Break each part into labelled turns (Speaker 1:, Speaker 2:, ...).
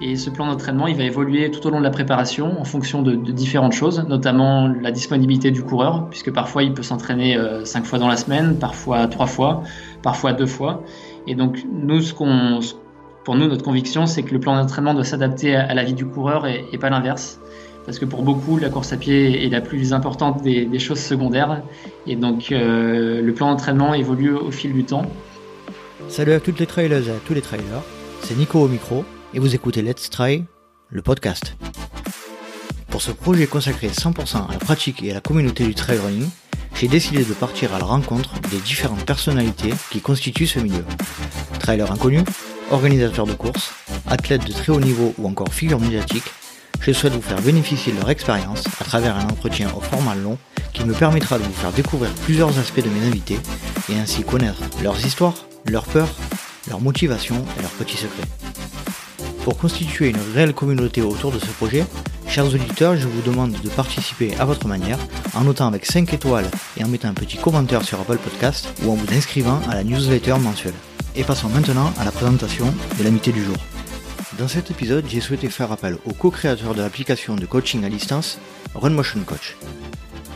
Speaker 1: Et ce plan d'entraînement, il va évoluer tout au long de la préparation en fonction de, différentes choses, notamment la disponibilité du coureur, puisque parfois il peut s'entraîner euh, cinq fois dans la semaine, parfois trois fois, parfois deux fois. Et donc nous, pour nous, notre conviction, c'est que le plan d'entraînement doit s'adapter à, la vie du coureur et, pas l'inverse. Parce que pour beaucoup, la course à pied est la plus importante des, choses secondaires. Et donc euh, le plan d'entraînement évolue au fil du temps.
Speaker 2: Salut à toutes les trailers et à tous les trailers, c'est Nico au micro et vous écoutez Let's Try, le podcast. Pour ce projet consacré 100% à la pratique et à la communauté du trail running, j'ai décidé de partir à la rencontre des différentes personnalités qui constituent ce milieu. Trailers inconnus, organisateurs de courses, athlètes de très haut niveau ou encore figures médiatiques, je souhaite vous faire bénéficier de leur expérience à travers un entretien au format long qui me permettra de vous faire découvrir plusieurs aspects de mes invités et ainsi connaître leurs histoires, leurs peurs, leurs motivations et leurs petits secrets. Pour constituer une réelle communauté autour de ce projet, chers auditeurs, je vous demande de participer à votre manière en notant avec 5 étoiles et en mettant un petit commentaire sur Apple Podcast ou en vous inscrivant à la newsletter mensuelle. Et passons maintenant à la présentation de l'amitié du jour. Dans cet épisode, j'ai souhaité faire appel au co-créateur de l'application de coaching à distance, RunMotion Coach.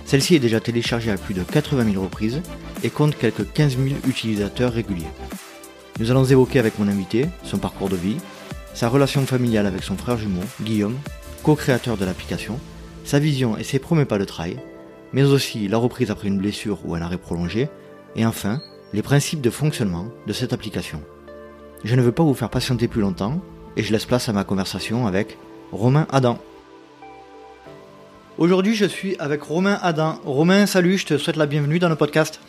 Speaker 2: Celle-ci est déjà téléchargée à plus de 80 000 reprises et compte quelques 15 000 utilisateurs réguliers. Nous allons évoquer avec mon invité son parcours de vie, sa relation familiale avec son frère jumeau, Guillaume, co-créateur de l'application, sa vision et ses premiers pas de trail, mais aussi la reprise après une blessure ou un arrêt prolongé, et enfin, les principes de fonctionnement de cette application. Je ne veux pas vous faire patienter plus longtemps, et je laisse place à ma conversation avec Romain Adam. Aujourd'hui, je suis avec Romain Adam. Romain, salut, je te souhaite la bienvenue dans le podcast.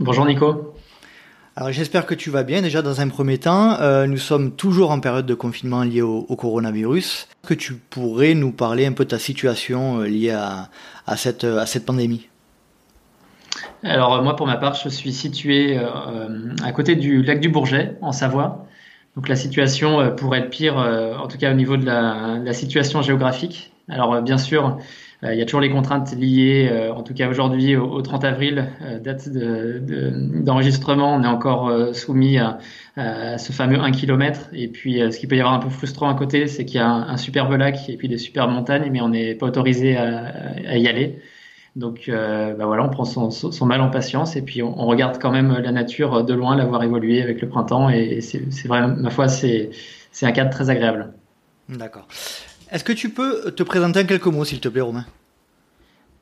Speaker 1: Bonjour Nico.
Speaker 2: Alors j'espère que tu vas bien. Déjà dans un premier temps, euh, nous sommes toujours en période de confinement lié au, coronavirus. Est-ce que tu pourrais nous parler un peu de ta situation euh, liée à, cette, à cette pandémie?
Speaker 1: Alors moi pour ma part, je suis situé euh, à côté du lac du Bourget en Savoie. Donc la situation pourrait être pire, en tout cas au niveau de la situation géographique. Alors bien sûr, euh, il y a toujours les contraintes liées, euh, en tout cas aujourd'hui, au, 30 avril, euh, date d'enregistrement. on est encore soumis à, ce fameux 1 km. Et puis, ce qui peut y avoir un peu frustrant à côté, c'est qu'il y a un, superbe lac et puis des superbes montagnes, mais on n'est pas autorisé à, y aller. Donc bah voilà, on prend son, mal en patience et puis on, regarde quand même la nature de loin, la voir évoluer avec le printemps. Et, c'est vraiment, ma foi, c'est un cadre très agréable.
Speaker 2: D'accord. Est-ce que tu peux te présenter en quelques mots, s'il te plaît, Romain?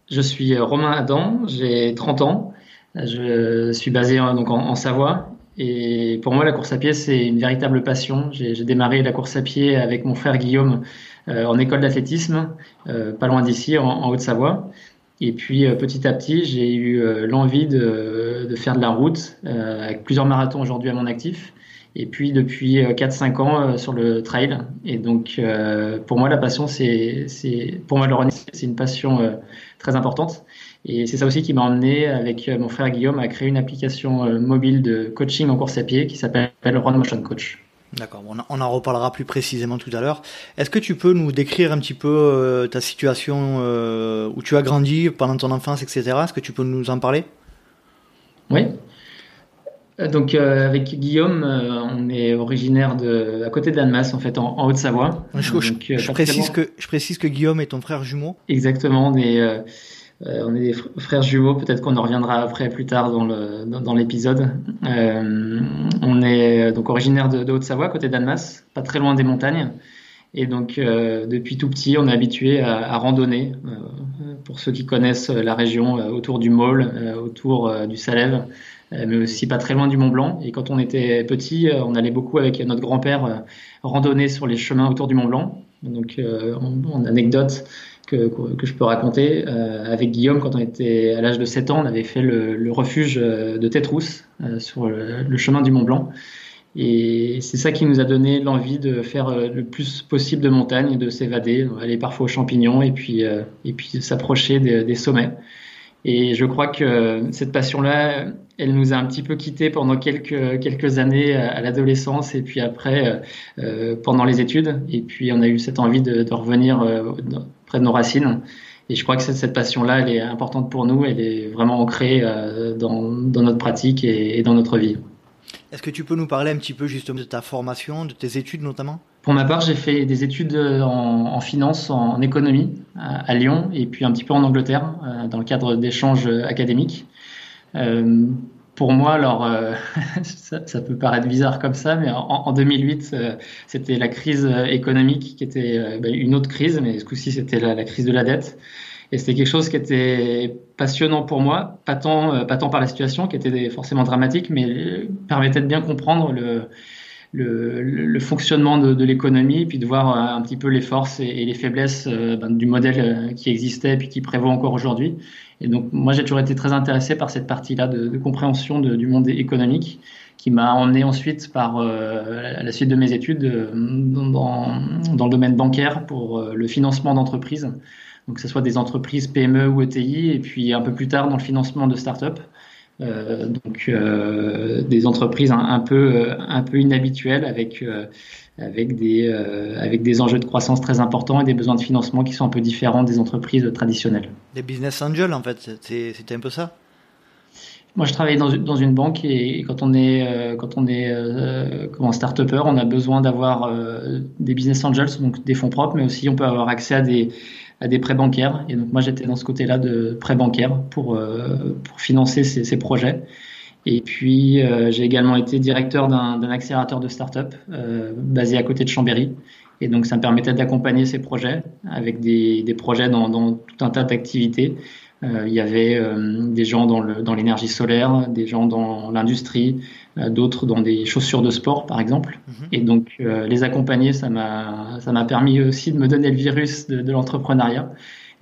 Speaker 1: Je suis euh, Romain Adam, j'ai 30 ans. Je suis basé en, donc en, Savoie. Et pour moi, la course à pied, c'est une véritable passion. J'ai démarré la course à pied avec mon frère Guillaume euh, en école d'athlétisme, euh, pas loin d'ici, en, Haute-Savoie. Et puis petit à petit, j'ai eu l'envie de, de, faire de la route, avec plusieurs marathons aujourd'hui à mon actif et puis depuis 4-5 euh, ans euh, sur le trail. Et donc euh, pour moi la passion c'est pour moi le running c'est une passion très importante. Et c'est ça aussi qui m'a emmené avec mon frère Guillaume à créer une application mobile de coaching en course à pied qui s'appelle Run Motion Coach.
Speaker 2: D'accord, on en reparlera plus précisément tout à l'heure. Est-ce que tu peux nous décrire un petit peu ta situation où tu as grandi pendant ton enfance, etc. Est-ce que tu peux nous en parler?
Speaker 1: Oui. Euh, donc euh, avec Guillaume, euh, on est originaire de à côté d'Annemasse en fait en, Haute-Savoie.
Speaker 2: Je, précise que je précise que Guillaume est ton frère jumeau.
Speaker 1: Exactement, on est on est des frères jumeaux. Peut-être qu'on en reviendra après plus tard dans le dans, l'épisode. on est donc originaire de, Haute-Savoie, à côté d'Annemasse, pas très loin des montagnes. Et donc depuis tout petit, on est habitué à, à randonner. pour ceux qui connaissent la région autour du Maule, autour du Salève. Euh, mais aussi pas très loin du Mont Blanc. Et quand on était petit, euh, on allait beaucoup avec notre grand-père euh, randonner sur les chemins autour du Mont Blanc. Donc, en, anecdote que, que, je peux raconter, avec Guillaume, quand on était à l'âge de 7 ans, on avait fait le, refuge de Tétrousse sur le, chemin du Mont Blanc. Et c'est ça qui nous a donné l'envie de faire le plus possible de montagne, de s'évader, aller parfois aux champignons et puis, et puis s'approcher des, sommets. Et je crois que cette passion-là, elle nous a un petit peu quittés pendant quelques, quelques années à, l'adolescence et puis après euh, euh, pendant les études. Et puis on a eu cette envie de, revenir euh, près de nos racines. Et je crois que cette, cette passion-là, elle est importante pour nous, elle est vraiment ancrée dans, dans, notre pratique et, dans notre vie.
Speaker 2: Est-ce que tu peux nous parler un petit peu justement de ta formation, de tes études notamment?
Speaker 1: Pour ma part, j'ai fait des études en, finance, en, économie à, Lyon et puis un petit peu en Angleterre dans le cadre d'échanges académiques. pour moi, alors, ça, peut paraître bizarre comme ça, mais en, 2008, c'était la crise économique qui était bah, une autre crise, mais ce coup-ci, c'était la, crise de la dette. Et c'était quelque chose qui était passionnant pour moi, pas tant, euh, pas tant par la situation qui était forcément dramatique, mais permettait de bien comprendre le, le, le fonctionnement de, de l'économie, puis de voir euh, un petit peu les forces et, les faiblesses euh, ben, du modèle qui existait et puis qui prévaut encore aujourd'hui. Et donc moi j'ai toujours été très intéressé par cette partie-là de, de, compréhension du monde économique qui m'a emmené ensuite par euh, la suite de mes études dans, dans, le domaine bancaire pour le financement d'entreprises donc que ce soit des entreprises PME ou ETI, et puis un peu plus tard dans le financement de start-up. Euh, donc euh, des entreprises un, peu un peu inhabituelles avec euh, avec des euh, avec des enjeux de croissance très importants et des besoins de financement qui sont un peu différents des entreprises traditionnelles.
Speaker 2: Des business angels en fait, c'était un peu ça?
Speaker 1: Moi, je travaille dans, dans une banque et, quand on est euh, quand on est euh, comment start-upper, on a besoin d'avoir des business angels, donc des fonds propres, mais aussi on peut avoir accès à des à des prêts bancaires. Et donc moi j'étais dans ce côté-là de prêts bancaires pour, euh, pour financer ces, ces, projets. Et puis euh, j'ai également été directeur d'un accélérateur de start-up euh, basé à côté de Chambéry. Et donc ça me permettait d'accompagner ces projets avec des, des projets dans, dans, tout un tas d'activités. Euh, il y avait euh, des gens dans l'énergie solaire, des gens dans l'industrie, d'autres dans des chaussures de sport, par exemple. Mhm. Et donc, les accompagner, ça m'a permis aussi de me donner le virus de, l'entrepreneuriat.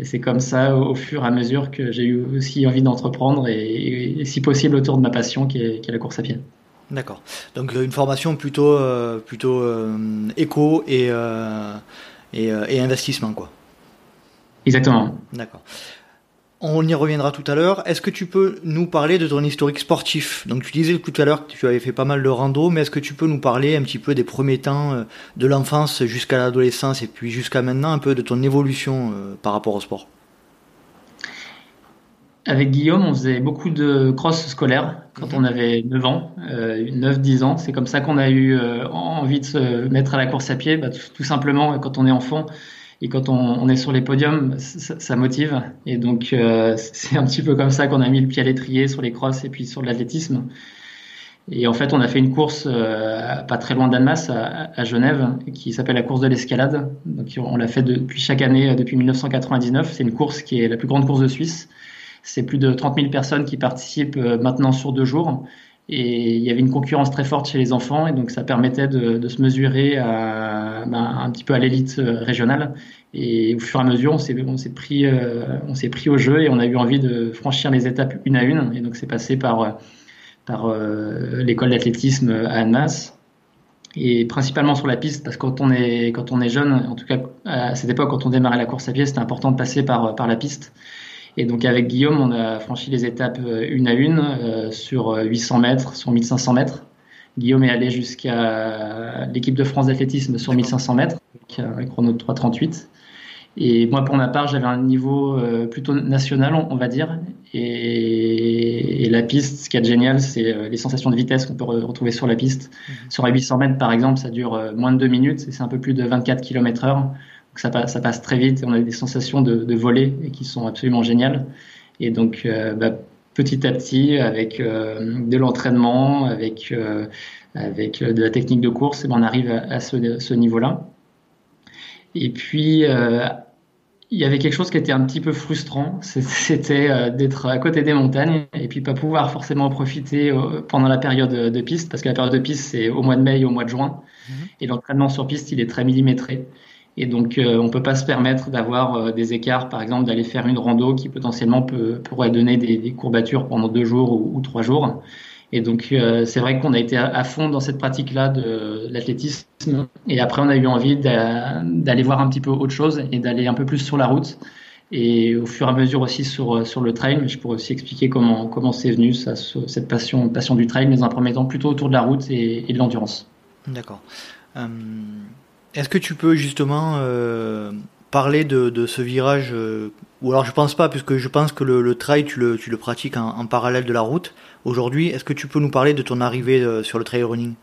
Speaker 1: Et c'est comme ça, au, fur et à mesure, que j'ai eu aussi envie d'entreprendre et, si possible autour de ma passion qui est, la course à pied.
Speaker 2: D'accord. Donc une formation plutôt, plutôt éco et, et, et, investissement, quoi.
Speaker 1: Exactement.
Speaker 2: D'accord. On y reviendra tout à l'heure. Est-ce que tu peux nous parler de ton historique sportif? Donc tu disais tout à l'heure que tu avais fait pas mal de rando, mais est-ce que tu peux nous parler un petit peu des premiers temps euh, de l'enfance jusqu'à l'adolescence et puis jusqu'à maintenant un peu de ton évolution euh, par rapport au sport?
Speaker 1: Avec Guillaume, on faisait beaucoup de cross scolaires quand mhm. on avait 9 ans, 9-10 euh, ans. C'est comme ça qu'on a eu envie de se mettre à la course à pied. Bah, tout, simplement, quand on est enfant, et quand on, est sur les podiums, ça, motive. Et donc, euh, c'est un petit peu comme ça qu'on a mis le pied à l'étrier sur les crosses et puis sur l'athlétisme. Et en fait, on a fait une course euh, pas très loin d'Annemasse, à, Genève, qui s'appelle la course de l'escalade. Donc, on l'a fait depuis chaque année, euh, depuis 1999. C'est une course qui est la plus grande course de Suisse. C'est plus de 30 000 personnes qui participent maintenant sur deux jours. Et il y avait une concurrence très forte chez les enfants, et donc ça permettait de, se mesurer à, ben, un petit peu à l'élite euh, régionale. Et au fur et à mesure, on s'est, on s'est pris, euh, on s'est pris au jeu et on a eu envie de franchir les étapes une à une. Et donc c'est passé par, euh, l'école d'athlétisme à Annemasse et principalement sur la piste parce que quand on est jeune, en tout cas à cette époque quand on démarrait la course à pied, c'était important de passer par la piste. Et donc avec Guillaume, on a franchi les étapes euh, une à une euh, sur 800 euh, mètres, sur 1500 mètres. Guillaume est allé jusqu'à l'équipe de France d'athlétisme sur 1500 mètres, avec un chrono de 3,38. Et moi, pour ma part, j'avais un niveau plutôt national, on va dire. Et, la piste, ce qui est génial, c'est les sensations de vitesse qu'on peut retrouver sur la piste. Mhm. Sur les 800 mètres, par exemple, ça dure moins de 2 minutes et c'est un peu plus de 24 km heure ça, passe, ça passe très vite et on a des sensations de, de voler et qui sont absolument géniales. Et donc, euh, bah, petit à petit, avec euh, de l'entraînement, avec, euh, avec de la technique de course, et ben, on arrive à, ce, ce niveau-là. Et puis, il y avait quelque chose qui était un petit peu frustrant, c'était d'être à côté des montagnes et puis pas pouvoir forcément profiter pendant la période de piste, parce que la période de piste c'est au mois de mai et au mois de juin, mmh. et l'entraînement sur piste il est très millimétré. Et donc, euh, on peut pas se permettre d'avoir euh, des écarts, par exemple, d'aller faire une rando qui potentiellement peut, pourrait donner des, courbatures pendant deux jours ou, trois jours. Et donc, euh, c'est vrai qu'on a été à, fond dans cette pratique-là de l'athlétisme. Et après, on a eu envie d'aller voir un petit peu autre chose et d'aller un peu plus sur la route. Et au fur et à mesure aussi sur, sur le trail, je pourrais aussi expliquer comment comment c'est venu ça, cette passion passion du trail, mais un premier temps plutôt autour de la route et, et de l'endurance.
Speaker 2: D'accord. Est-ce que tu peux justement euh, parler de, ce virage euh, Ou alors je pense pas, puisque je pense que le, trail, tu le, pratiques en, parallèle de la route. Aujourd'hui, est-ce que tu peux nous parler de ton arrivée euh, sur le trail running?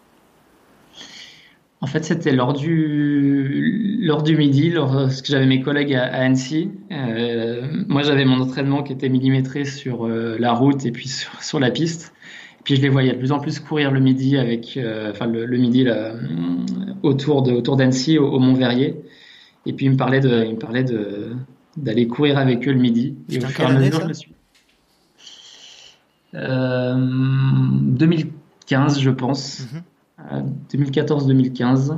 Speaker 1: En fait, c'était lors du, lors du midi, lorsque j'avais mes collègues à, Annecy. Moi, j'avais mon entraînement qui était millimétré sur la route et puis sur, la piste. Puis, je les voyais de plus en plus courir le midi avec, euh, enfin, le, midi là, autour de, autour d'Annecy, au, Mont Verrier. Et puis, ils me parlaient de, me parlait de, d'aller courir avec eux le midi.
Speaker 2: Et au fur et à mesure, je me suis.
Speaker 1: 2015, je pense. Mhm. 2014-2015.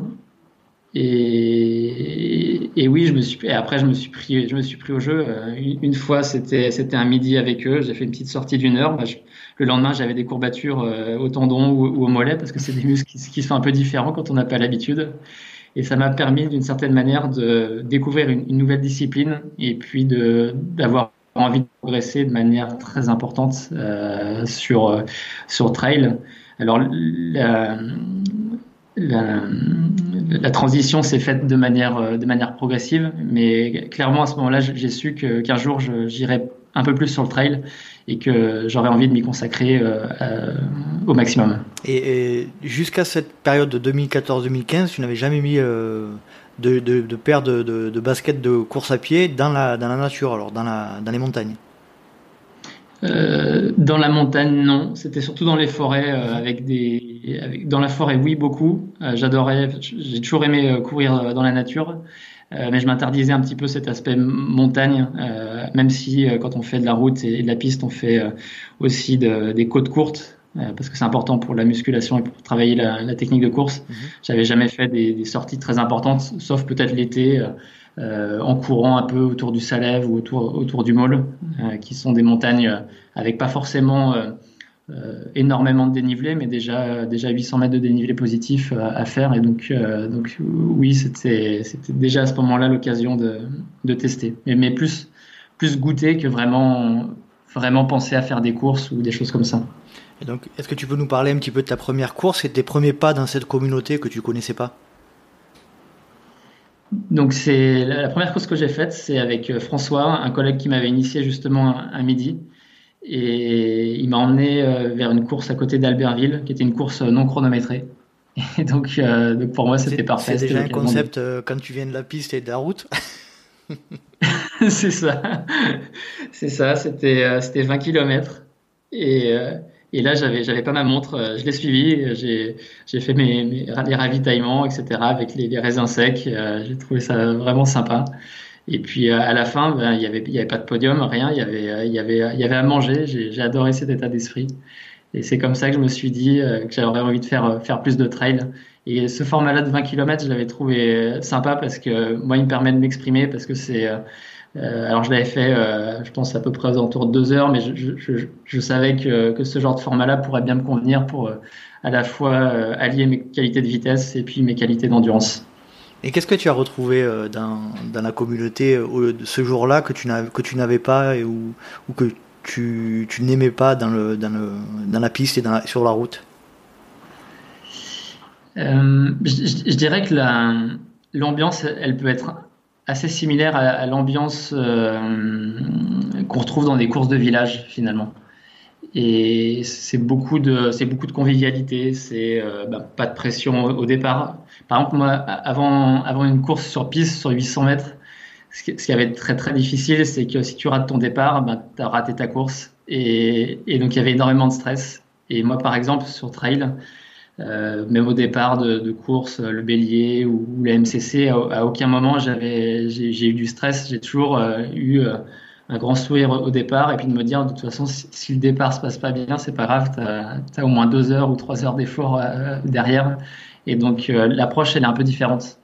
Speaker 1: Et, et, oui, je me suis, et après, je me suis pris, je me suis pris au jeu. Euh, une fois, c'était, c'était un midi avec eux. J'ai fait une petite sortie d'une heure. Bah, le lendemain, j'avais des courbatures euh, au tendon ou, au mollet parce que c'est des muscles qui, sont un peu différents quand on n'a pas l'habitude. Et ça m'a permis, d'une certaine manière, de découvrir une, nouvelle discipline et puis d'avoir envie de progresser de manière très importante euh, sur, sur trail. Alors, la, transition s'est faite euh, de manière progressive, mais clairement à ce moment-là, j'ai su qu'un jour j'irais un peu plus sur le trail et que j'aurais envie de m'y consacrer euh, au maximum.
Speaker 2: Et, jusqu'à cette période de 2014-2015, tu n'avais jamais mis euh, de, de, de, paire de, de, de baskets de course à pied dans la, dans la nature, alors dans, la, dans les montagnes?
Speaker 1: Euh, dans la montagne, non. C'était surtout dans les forêts, euh, avec des, avec, dans la forêt, oui, beaucoup. Euh, j'adorais, j'ai toujours aimé courir dans la nature, mais je m'interdisais un petit peu cet aspect montagne, même si quand on fait de la route et, de la piste, on fait aussi de, des côtes courtes. parce que c'est important pour la musculation et pour travailler la, la technique de course. Mhm. J'avais jamais fait des, des, sorties très importantes, sauf peut-être l'été, euh, en courant un peu autour du Salève ou autour, autour du Môle, euh, qui sont des montagnes euh, avec pas forcément énormément de dénivelé, mais déjà, déjà 800 mètres de dénivelé positif à faire. Et donc, donc oui, c'était déjà à ce moment-là l'occasion de, de, tester. Mais, mais, plus, plus goûter que vraiment, vraiment penser à faire des courses ou des choses comme ça.
Speaker 2: Et donc, est-ce que tu peux nous parler un petit peu de ta première course et de tes premiers pas dans cette communauté que tu connaissais pas?
Speaker 1: Donc c'est la première course que j'ai faite, c'est avec euh, François, un collègue qui m'avait initié justement à midi. Et il m'a emmené euh, vers une course à côté d'Albertville, qui était une course euh, non chronométrée. Et donc, donc pour moi, c'était parfait.
Speaker 2: C'est déjà un concept quand tu viens de la piste et de la route.
Speaker 1: c'est ça. C'est ça. C'était c'était 20 km. Et et là, j'avais, pas ma montre, euh, je l'ai suivi, j'ai, j'ai fait mes, mes, les ravitaillements, etc., avec les, les raisins secs. Euh, j'ai trouvé ça vraiment sympa. Et puis euh, à la fin, ben, il y avait, avait pas de podium, rien. Il y avait, il y avait, il y avait à manger. J'ai, adoré cet état d'esprit. Et c'est comme ça que je me suis dit que j'aurais envie de faire, faire plus de trail. Et ce format-là de 20 km, je l'avais trouvé sympa parce que moi, il me permet de m'exprimer parce que c'est euh, alors je l'avais fait, euh, je pense à peu près aux alentours de deux heures, mais je, je, je savais que, que, ce genre de format-là pourrait bien me convenir pour euh, à la fois allier mes qualités de vitesse et puis mes qualités d'endurance.
Speaker 2: Et qu'est-ce que tu as retrouvé dans, dans la communauté ce jour-là que tu n'avais pas et, ou, ou que tu, tu n'aimais pas dans, le, dans, le, dans la piste et sur la route?
Speaker 1: Euh, je, dirais que l'ambiance, elle peut être assez similaire à, l'ambiance euh, qu'on retrouve dans des courses de village finalement. Et c'est beaucoup de c'est beaucoup de convivialité, c'est euh, bah, pas de pression au, départ. Par exemple, moi, avant avant une course sur piste sur 800 mètres, ce qui, ce qui avait été très très difficile, c'est que si tu rates ton départ, bah, tu as raté ta course. Et, et donc il y avait énormément de stress. Et moi, par exemple, sur trail, euh, même au départ de, de, course, le bélier ou, la MCC, à, aucun moment j'avais, j'ai, eu du stress. J'ai toujours euh, eu euh, un grand sourire au départ et puis de me dire de toute façon si, le départ se passe pas bien, c'est pas grave, tu as, au moins deux heures ou trois heures d'effort derrière. Et donc l'approche elle est un peu différente.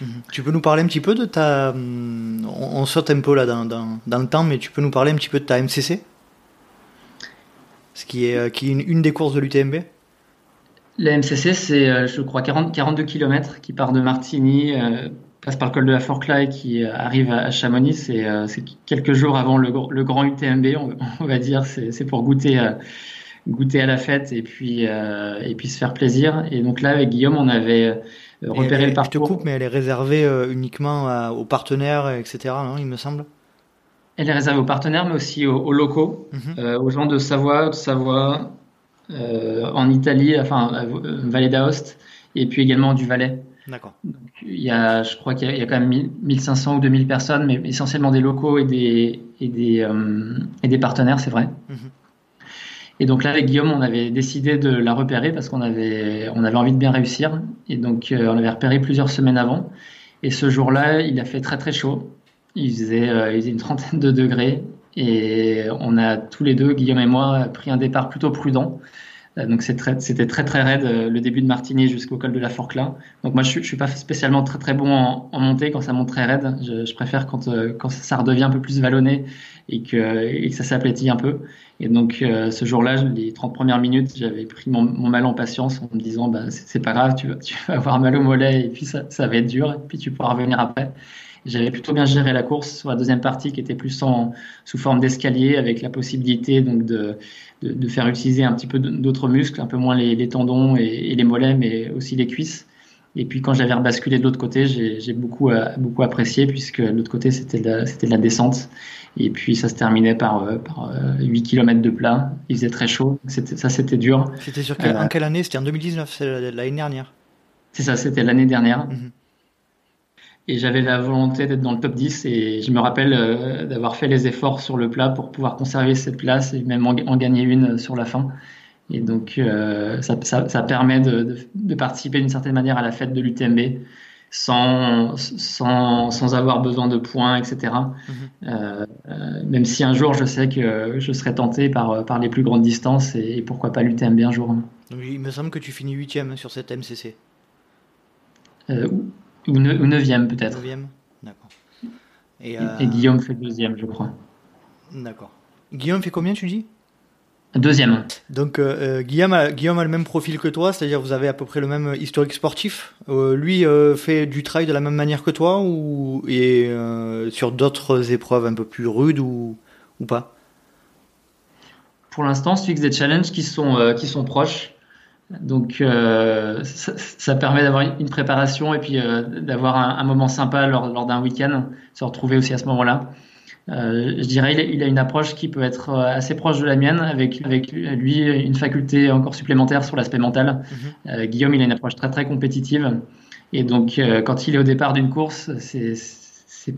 Speaker 2: Mhm. Tu peux nous parler un petit peu de ta. Hum, on, saute un peu là dans, dans, dans, le temps, mais tu peux nous parler un petit peu de ta MCC Ce qui est, qui est une, une des courses de l'UTMB
Speaker 1: la MCC, c'est, euh, je crois, 40, 42 km qui part de Martigny, euh, passe par le col de la Forclaz et qui euh, arrive à, Chamonix. C'est, quelques jours avant le, grand UTMB, on, va dire. C'est, pour goûter, goûter à la fête et puis, et puis se faire plaisir. Et donc là, avec Guillaume, on avait repéré le parcours.
Speaker 2: Je te coupe, mais elle est réservée uniquement aux partenaires, etc., non, il me semble?
Speaker 1: Elle est réservée aux partenaires, mais aussi aux, locaux, mhm. aux gens de Savoie, de Savoie, euh, en Italie, enfin, Vallée d'Aoste, et puis également du Valais.
Speaker 2: D'accord.
Speaker 1: Il y a, je crois qu'il y, a quand même 1500 ou 2000 personnes, mais essentiellement des locaux et des, et des, et des partenaires, c'est vrai. Mhm. Et donc là, avec Guillaume, on avait décidé de la repérer parce qu'on avait, on avait envie de bien réussir. Et donc, on l'avait repéré plusieurs semaines avant. Et ce jour-là, il a fait très très chaud. Il faisait, il faisait une trentaine de degrés. Et on a tous les deux, Guillaume et moi, pris un départ plutôt prudent. Euh, donc c'était très très raide euh, le début de Martigny jusqu'au col de la Forclaz. Donc moi je, je suis pas spécialement très très bon en, montée quand ça monte très raide. Je, préfère quand euh, quand ça redevient un peu plus vallonné et que, ça s'aplatit un peu. Et donc ce jour-là, les 30 premières minutes, j'avais pris mon, mal en patience en me disant bah c'est pas grave, tu vas, tu vas avoir mal au mollet et puis ça, ça va être dur et puis tu pourras revenir après. J'avais plutôt bien géré la course sur la deuxième partie qui était plus en, sous forme d'escalier avec la possibilité donc de, de, de, faire utiliser un petit peu d'autres muscles, un peu moins les, les tendons et, et, les mollets, mais aussi les cuisses. Et puis quand j'avais rebasculé de l'autre côté, j'ai beaucoup, euh, beaucoup apprécié puisque l'autre côté c'était de, de, la descente. Et puis ça se terminait par, euh, par 8 euh, km de plat. Il faisait très chaud. Ça c'était dur.
Speaker 2: C'était sur quelle, en quelle année? C'était en 2019, l'année dernière
Speaker 1: C'est ça, c'était l'année dernière. Mhm et j'avais la volonté d'être dans le top 10 et je me rappelle euh, d'avoir fait les efforts sur le plat pour pouvoir conserver cette place et même en, gagner une sur la fin. Et donc euh, ça, ça, ça, permet de, de, participer d'une certaine manière à la fête de l'UTMB sans, sans, sans, avoir besoin de points, etc. Euh, même si un jour je sais que je serai tenté par, par les plus grandes distances et, pourquoi pas l'UTMB un jour.
Speaker 2: il me semble que tu finis huitième sur cette MCC.
Speaker 1: Euh, ou, neuvième peut-être.
Speaker 2: Neuvième, d'accord.
Speaker 1: Et, et, Guillaume fait deuxième, je crois.
Speaker 2: D'accord. Guillaume fait combien, tu dis?
Speaker 1: Deuxième.
Speaker 2: Donc euh, Guillaume, a, Guillaume a le même profil que toi, c'est-à-dire vous avez à peu près le même historique sportif. Euh, lui euh, fait du trail de la même manière que toi ou et euh, sur d'autres épreuves un peu plus rudes ou, ou pas?
Speaker 1: Pour l'instant, on fixe des challenges qui sont euh, qui sont proches. Donc euh, ça, ça, permet d'avoir une préparation et puis euh, d'avoir un, un, moment sympa lors, lors d'un week-end, se retrouver aussi à ce moment-là. Euh, je dirais il, il a une approche qui peut être assez proche de la mienne, avec, avec lui une faculté encore supplémentaire sur l'aspect mental. Mm-hmm. Guillaume, il a une approche très très compétitive. Et donc quand il est au départ d'une course, c'est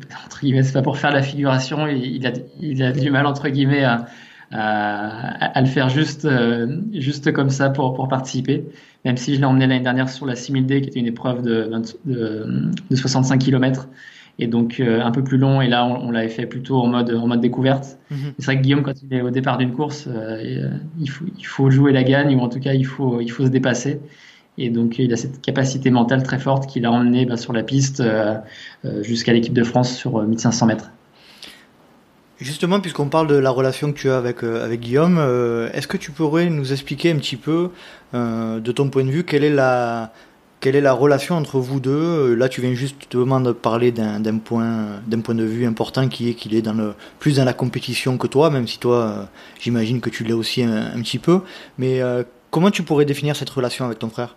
Speaker 1: pas pour faire la figuration, il, il, a, il a du mal entre guillemets à à, à, le faire juste, euh, juste comme ça pour, pour participer. Même si je l'ai emmené l'année dernière sur la 6000D, qui était une épreuve de, de, de 65 km, et donc euh, un peu plus long. Et là, on, on l'avait fait plutôt en mode, en mode découverte. Mm-hmm. C'est vrai que Guillaume, quand il est au départ d'une course, euh, il, faut, il faut jouer la gagne, ou en tout cas, il faut, il faut se dépasser. Et donc, il a cette capacité mentale très forte qui l'a emmené bah, sur la piste jusqu'à l'équipe de France sur 1500 mètres.
Speaker 2: Justement, puisqu'on parle de la relation que tu as avec, euh, avec Guillaume, euh, est-ce que tu pourrais nous expliquer un petit peu, euh, de ton point de vue, quelle est la, quelle est la relation entre vous deux? Là, tu viens justement de parler d'un point, d'un point de vue important qui est qu'il est dans le, plus dans la compétition que toi, même si toi, j'imagine que tu l'es aussi un, un, petit peu. Mais comment tu pourrais définir cette relation avec ton frère?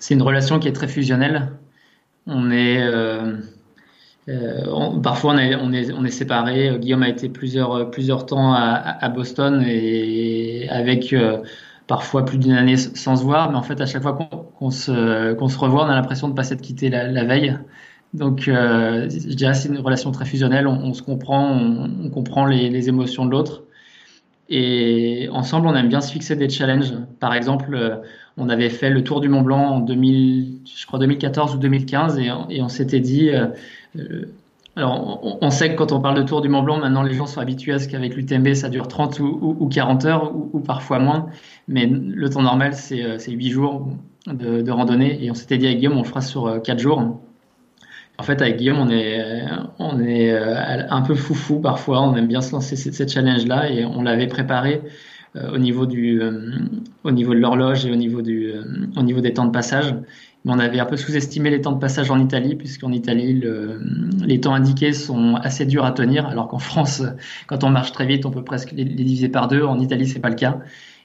Speaker 1: C'est une relation qui est très fusionnelle. On est euh, parfois on, est, séparés. Guillaume a été plusieurs, plusieurs temps à, Boston et avec euh, parfois plus d'une année sans se voir, mais en fait à chaque fois qu'on qu se, revoit, on a l'impression de pas s'être quitté la, veille. Donc euh, je dirais c'est une relation très fusionnelle. On, se comprend, on, comprend les, émotions de l'autre. Et ensemble, on aime bien se fixer des challenges. Par exemple, euh, on avait fait le Tour du Mont Blanc en 2000, je crois 2014 ou 2015, et, on s'était dit, euh, euh, alors, on, sait que quand on parle de Tour du Mont Blanc, maintenant les gens sont habitués à ce qu'avec l'UTMB, ça dure 30 ou, ou, ou 40 heures ou, parfois moins. Mais le temps normal, c'est 8 jours de, randonnée. Et on s'était dit avec Guillaume, on le fera sur 4 jours. En fait, avec Guillaume, on est, un peu foufou parfois. On aime bien se lancer cette, cette challenge-là et on l'avait préparé euh, au niveau euh, de l'horloge et euh, au niveau des temps de passage. On avait un peu sous-estimé les temps de passage en Italie, puisqu'en Italie, le, les temps indiqués sont assez durs à tenir, alors qu'en France, quand on marche très vite, on peut presque les, diviser par deux. En Italie, c'est pas le cas.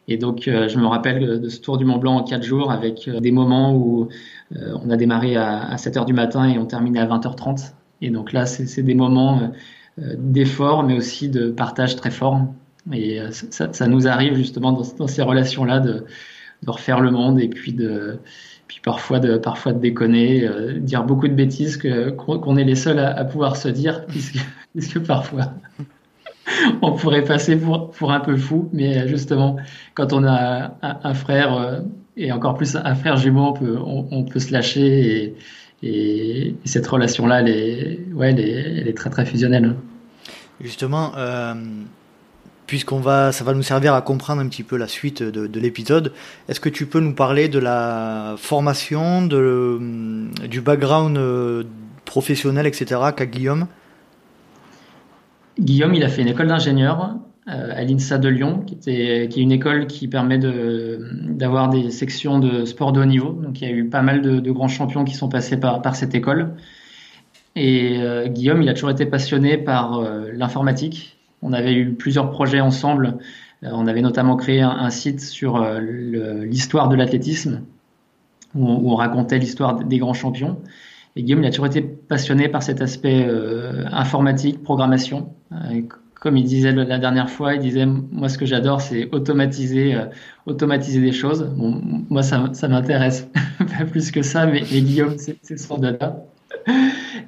Speaker 1: Et donc, euh, je me rappelle de ce tour du Mont Blanc en quatre jours avec des moments où euh, on a démarré à, à 7 heures du matin et on terminait à 20h30. Et donc là, c'est des moments euh, d'effort, mais aussi de partage très fort. Et ça, nous arrive justement dans, dans ces relations-là de, de, refaire le monde et puis de, puis parfois de, parfois de déconner, dire beaucoup de bêtises qu'on est les seuls à, pouvoir se dire, puisque, puisque parfois on pourrait passer pour, pour un peu fou, mais justement, quand on a un, frère, et encore plus un frère jumeau, on peut, on, peut se lâcher et, et, cette relation-là, elle est, ouais, elle est, très très fusionnelle.
Speaker 2: Justement, euh, puisqu'on va, ça va nous servir à comprendre un petit peu la suite de, l'épisode. Est-ce que tu peux nous parler de la formation, du background euh, professionnel, etc. qu'a Guillaume?
Speaker 1: Guillaume, il a fait une école d'ingénieur euh, à l'INSA de Lyon, qui, est une école qui permet d'avoir des sections de sport de haut niveau. Donc il y a eu pas mal de, grands champions qui sont passés par, cette école. Et euh, Guillaume, il a toujours été passionné par l'informatique. On avait eu plusieurs projets ensemble. on avait notamment créé un, site sur l'histoire de l'athlétisme, où, on racontait l'histoire des grands champions. Et Guillaume, il a toujours été passionné par cet aspect informatique, programmation comme il disait la dernière fois, il disait moi ce que j'adore c'est automatiser, euh, automatiser des choses. Moi ça, m'intéresse pas plus que ça, mais, Guillaume c'est son dada.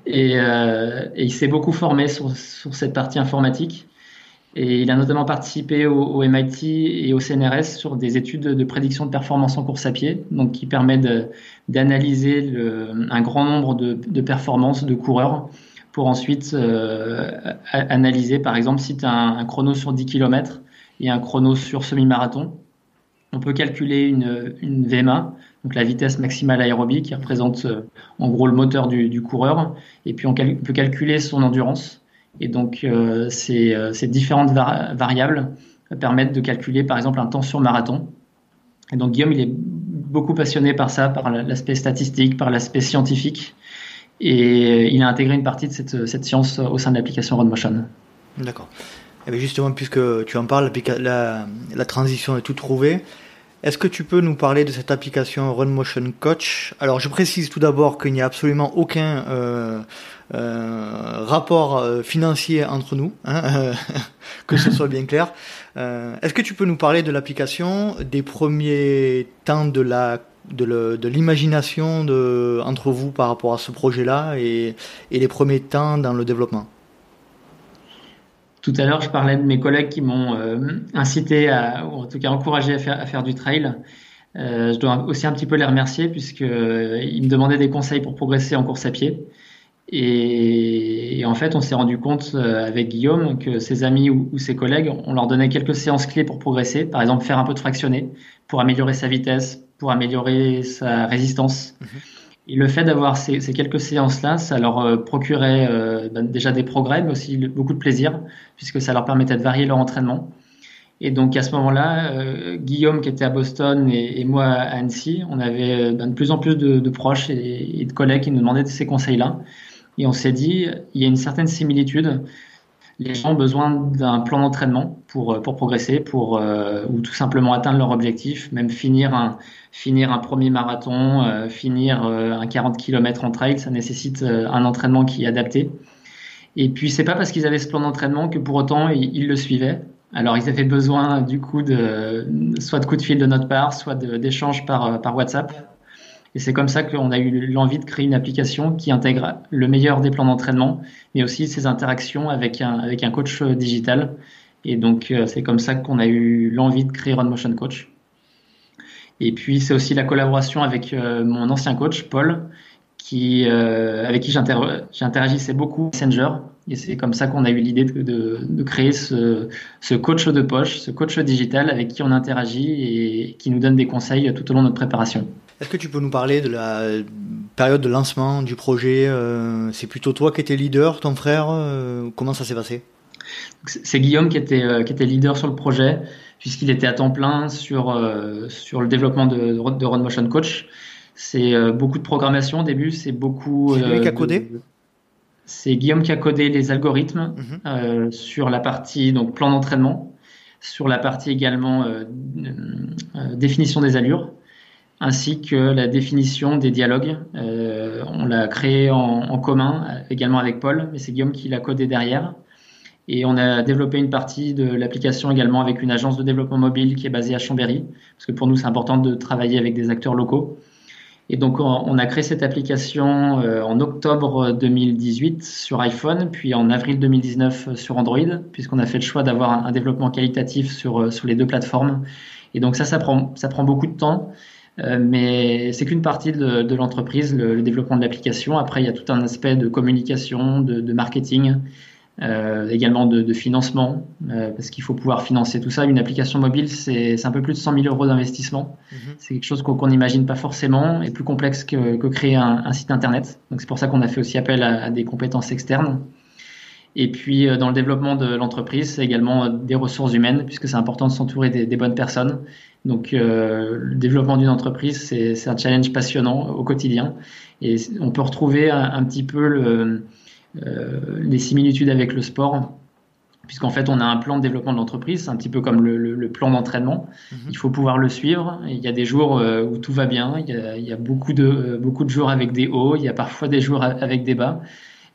Speaker 1: Et, euh, et il s'est beaucoup formé sur, cette partie informatique. Et il a notamment participé au, MIT et au CNRS sur des études de prédiction de performance en course à pied, donc qui permet d'analyser un grand nombre de, performances de coureurs pour ensuite euh, analyser, par exemple, si tu as un, chrono sur 10 km et un chrono sur semi-marathon, on peut calculer une, une, VMA, donc la vitesse maximale aérobie, qui représente euh, en gros le moteur du, coureur, et puis on, peut calculer son endurance. Et donc euh, ces, différentes variables permettent de calculer par exemple un temps sur marathon. Et donc Guillaume, il est beaucoup passionné par ça, par l'aspect statistique, par l'aspect scientifique. Et il a intégré une partie de cette, science au sein de l'application RunMotion.
Speaker 2: D'accord. Et eh justement, puisque tu en parles, la, transition est tout trouvée. Est-ce que tu peux nous parler de cette application RunMotion Coach? Alors, je précise tout d'abord qu'il n'y a absolument aucun euh, euh, rapport euh, financier entre nous, hein, que ce soit bien clair. Est-ce que tu peux nous parler de l'application, des premiers temps de l'imagination entre vous par rapport à ce projet-là et, les premiers temps dans le développement?
Speaker 1: Tout à l'heure, je parlais de mes collègues qui m'ont euh, incité, ou en tout cas encouragé à faire, du trail. Euh, je dois aussi un petit peu les remercier puisqu'ils euh, me demandaient des conseils pour progresser en course à pied. Et, en fait, on s'est rendu compte avec Guillaume que ses amis ou, ou, ses collègues, on leur donnait quelques séances clés pour progresser. Par exemple, faire un peu de fractionné pour améliorer sa vitesse, pour améliorer sa résistance. Mhm. Et le fait d'avoir ces, quelques séances-là, ça leur euh, procurait euh, ben, déjà des progrès, mais aussi beaucoup de plaisir, puisque ça leur permettait de varier leur entraînement. Et donc à ce moment-là, euh, Guillaume qui était à Boston et, moi à Annecy, on avait ben, de plus en plus de, proches et, de collègues qui nous demandaient ces conseils-là. Et on s'est dit, il y a une certaine similitude les gens ont besoin d'un plan d'entraînement pour, euh, pour progresser, pour, euh, ou tout simplement atteindre leur objectif, même finir un, finir un premier marathon, euh, finir un 40 km en trail, ça nécessite un entraînement qui est adapté. Et puis c'est pas parce qu'ils avaient ce plan d'entraînement que pour autant ils, le suivaient. Alors ils avaient besoin du coup de soit de coups de fil de notre part, soit d'échanges par, par WhatsApp et c'est comme ça qu'on a eu l'envie de créer une application qui intègre le meilleur des plans d'entraînement, mais aussi ses interactions avec un, avec un coach euh, digital. Et donc, euh, c'est comme ça qu'on a eu l'envie de créer Run Motion Coach. Et puis, c'est aussi la collaboration avec euh, mon ancien coach, Paul, avec qui j'interagissais beaucoup Messenger. Et c'est comme ça qu'on a eu l'idée de, de, de, créer ce, ce, coach de poche, ce coach digital avec qui on interagit et qui nous donne des conseils tout au long de notre préparation.
Speaker 2: Est-ce que tu peux nous parler de la période de lancement du projet euh, C'est plutôt toi qui étais leader, ton frère euh, Comment ça s'est passé?
Speaker 1: C'est Guillaume qui était, euh, qui était leader sur le projet, puisqu'il était à temps plein sur, sur le développement de, de Run Motion Coach. C'est beaucoup de programmation au début, c'est beaucoup.
Speaker 2: C'est lui qui a codé?
Speaker 1: C'est Guillaume qui a codé les algorithmes mhm. sur la partie donc plan d'entraînement, sur la partie également définition des allures ainsi que la définition des dialogues. Euh, on l'a créé en, commun également avec Paul, mais c'est Guillaume qui l'a codé derrière. Et on a développé une partie de l'application également avec une agence de développement mobile qui est basée à Chambéry, parce que pour nous c'est important de travailler avec des acteurs locaux. Et donc, on a créé cette application euh, en octobre 2018 sur iPhone, puis en avril 2019 sur Android, puisqu'on a fait le choix d'avoir un, développement qualitatif sur, euh, sur les deux plateformes. Et donc, ça, ça prend beaucoup de temps. Euh, mais c'est qu'une partie de, de l'entreprise, le, développement de l'application. Après, il y a tout un aspect de communication, de, de marketing, euh, également de, de financement, euh, parce qu'il faut pouvoir financer tout ça. Une application mobile, c'est un peu plus de 100 000 euros d'investissement. Mhm. C'est quelque chose qu'on n'imagine pas forcément et plus complexe que, que créer un, un, site internet. Donc c'est pour ça qu'on a fait aussi appel à, à des compétences externes. Et puis euh, dans le développement de l'entreprise, c'est également des ressources humaines, puisque c'est important de s'entourer des, des, bonnes personnes. Donc, euh, le développement d'une entreprise, c'est un challenge passionnant au quotidien. Et on peut retrouver un, petit peu le, euh, les similitudes avec le sport, puisqu'en fait, on a un plan de développement de l'entreprise, c'est un petit peu comme le, le, le plan d'entraînement. Mm-hmm. Il faut pouvoir le suivre. il y a des jours euh, où tout va bien, il y a, il y a beaucoup, de, beaucoup de jours avec des hauts, il y a parfois des jours avec des bas.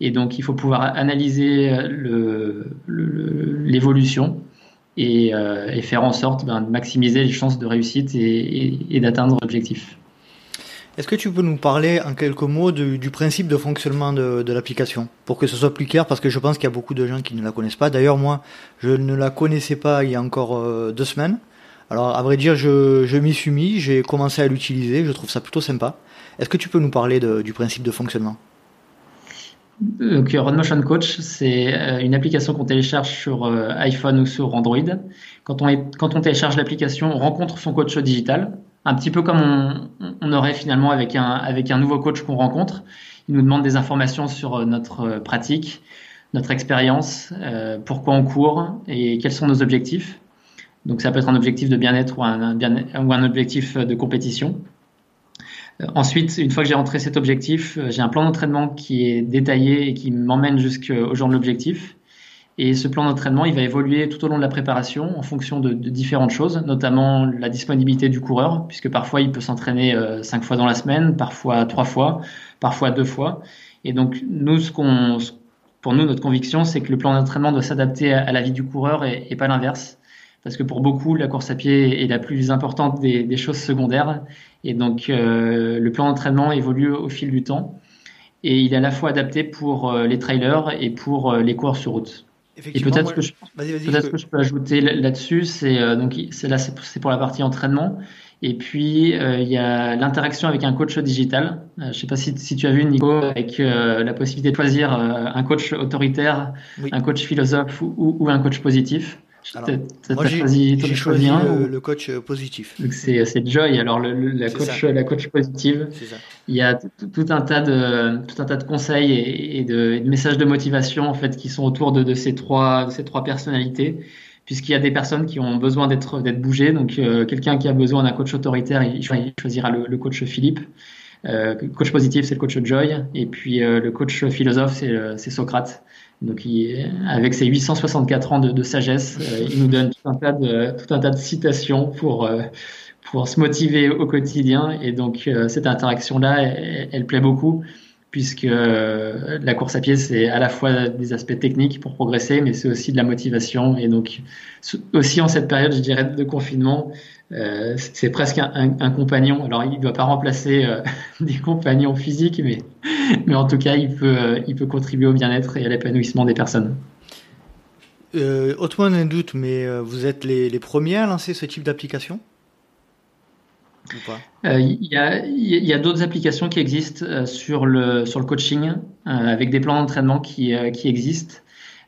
Speaker 1: Et donc, il faut pouvoir analyser l'évolution et, euh, et, faire en sorte ben, de maximiser les chances de réussite et, d'atteindre l'objectif.
Speaker 2: Est-ce que tu peux nous parler en quelques mots du, principe de fonctionnement de, l'application pour que ce soit plus clair parce que je pense qu'il y a beaucoup de gens qui ne la connaissent pas. D'ailleurs moi je ne la connaissais pas il y a encore euh, deux semaines. Alors à vrai dire je, je m'y suis mis, j'ai commencé à l'utiliser, je trouve ça plutôt sympa. Est-ce que tu peux nous parler du principe de fonctionnement?
Speaker 1: Donc, Run Motion Coach, c'est euh, une application qu'on télécharge sur euh, iPhone ou sur Android. Quand on, télécharge l'application, on rencontre son coach digital, un petit peu comme on, aurait finalement avec un, nouveau coach qu'on rencontre. Il nous demande des informations sur euh, notre pratique, notre expérience, euh, pourquoi on court et quels sont nos objectifs. Donc ça peut être un objectif de bien-être ou un objectif de compétition. Ensuite, une fois que j'ai rentré cet objectif, euh, j'ai un plan d'entraînement qui est détaillé et qui m'emmène jusqu'au jour de l'objectif. Et ce plan d'entraînement, il va évoluer tout au long de la préparation en fonction de, différentes choses, notamment la disponibilité du coureur, puisque parfois il peut s'entraîner euh, cinq fois dans la semaine, parfois trois fois, parfois deux fois. Et donc nous, ce pour nous, notre conviction, c'est que le plan d'entraînement doit s'adapter à, la vie du coureur et pas l'inverse parce que pour beaucoup, la course à pied est la plus importante des, des choses secondaires. Et donc, euh, le plan d'entraînement évolue au fil du temps. Et il est à la fois adapté pour euh, les trailers et pour euh, les coureurs sur route. Et peut-être que, je, peut que... que je peux ajouter là-dessus, c'est donc c'est là c'est pour la partie entraînement. Et puis il y a l'interaction avec un coach digital. Je ne sais pas si, si, tu as vu Nico avec la possibilité de choisir un coach autoritaire, oui. un coach philosophe ou, ou, un coach positif.
Speaker 2: Alors, moi, j'ai choisi, le, le, coach positif.
Speaker 1: C'est Joy. Alors, le, le, la, coach, la coach positive, il y a tout un tas de, tout un tas de conseils et, et, de, et, de, messages de motivation en fait qui sont autour de, de ces trois, de ces trois personnalités. Puisqu'il y a des personnes qui ont besoin d'être d'être bougées, donc euh, quelqu'un qui a besoin d'un coach autoritaire, il choisira le, coach Philippe. Euh, coach positif, c'est le coach Joy, et puis euh, le coach philosophe, c'est Socrate. Donc, il, avec ses 864 ans de, de sagesse, euh, il nous donne tout un tas de, tout un tas de citations pour, euh, pour se motiver au quotidien. Et donc, euh, cette interaction-là, elle, elle, plaît beaucoup, puisque la course à pied, c'est à la fois des aspects techniques pour progresser, mais c'est aussi de la motivation. Et donc, aussi en cette période, je dirais, de confinement, euh, c'est presque un, un, un, compagnon. Alors, il ne doit pas remplacer euh, des compagnons physiques, mais, mais en tout cas, il peut, euh, il peut contribuer au bien-être et à l'épanouissement des personnes.
Speaker 2: Autrement un doute, mais vous êtes les, les, premiers à lancer ce type d'application?
Speaker 1: Il y a, y a d'autres applications qui existent sur, le, sur le coaching, avec des plans d'entraînement qui, qui existent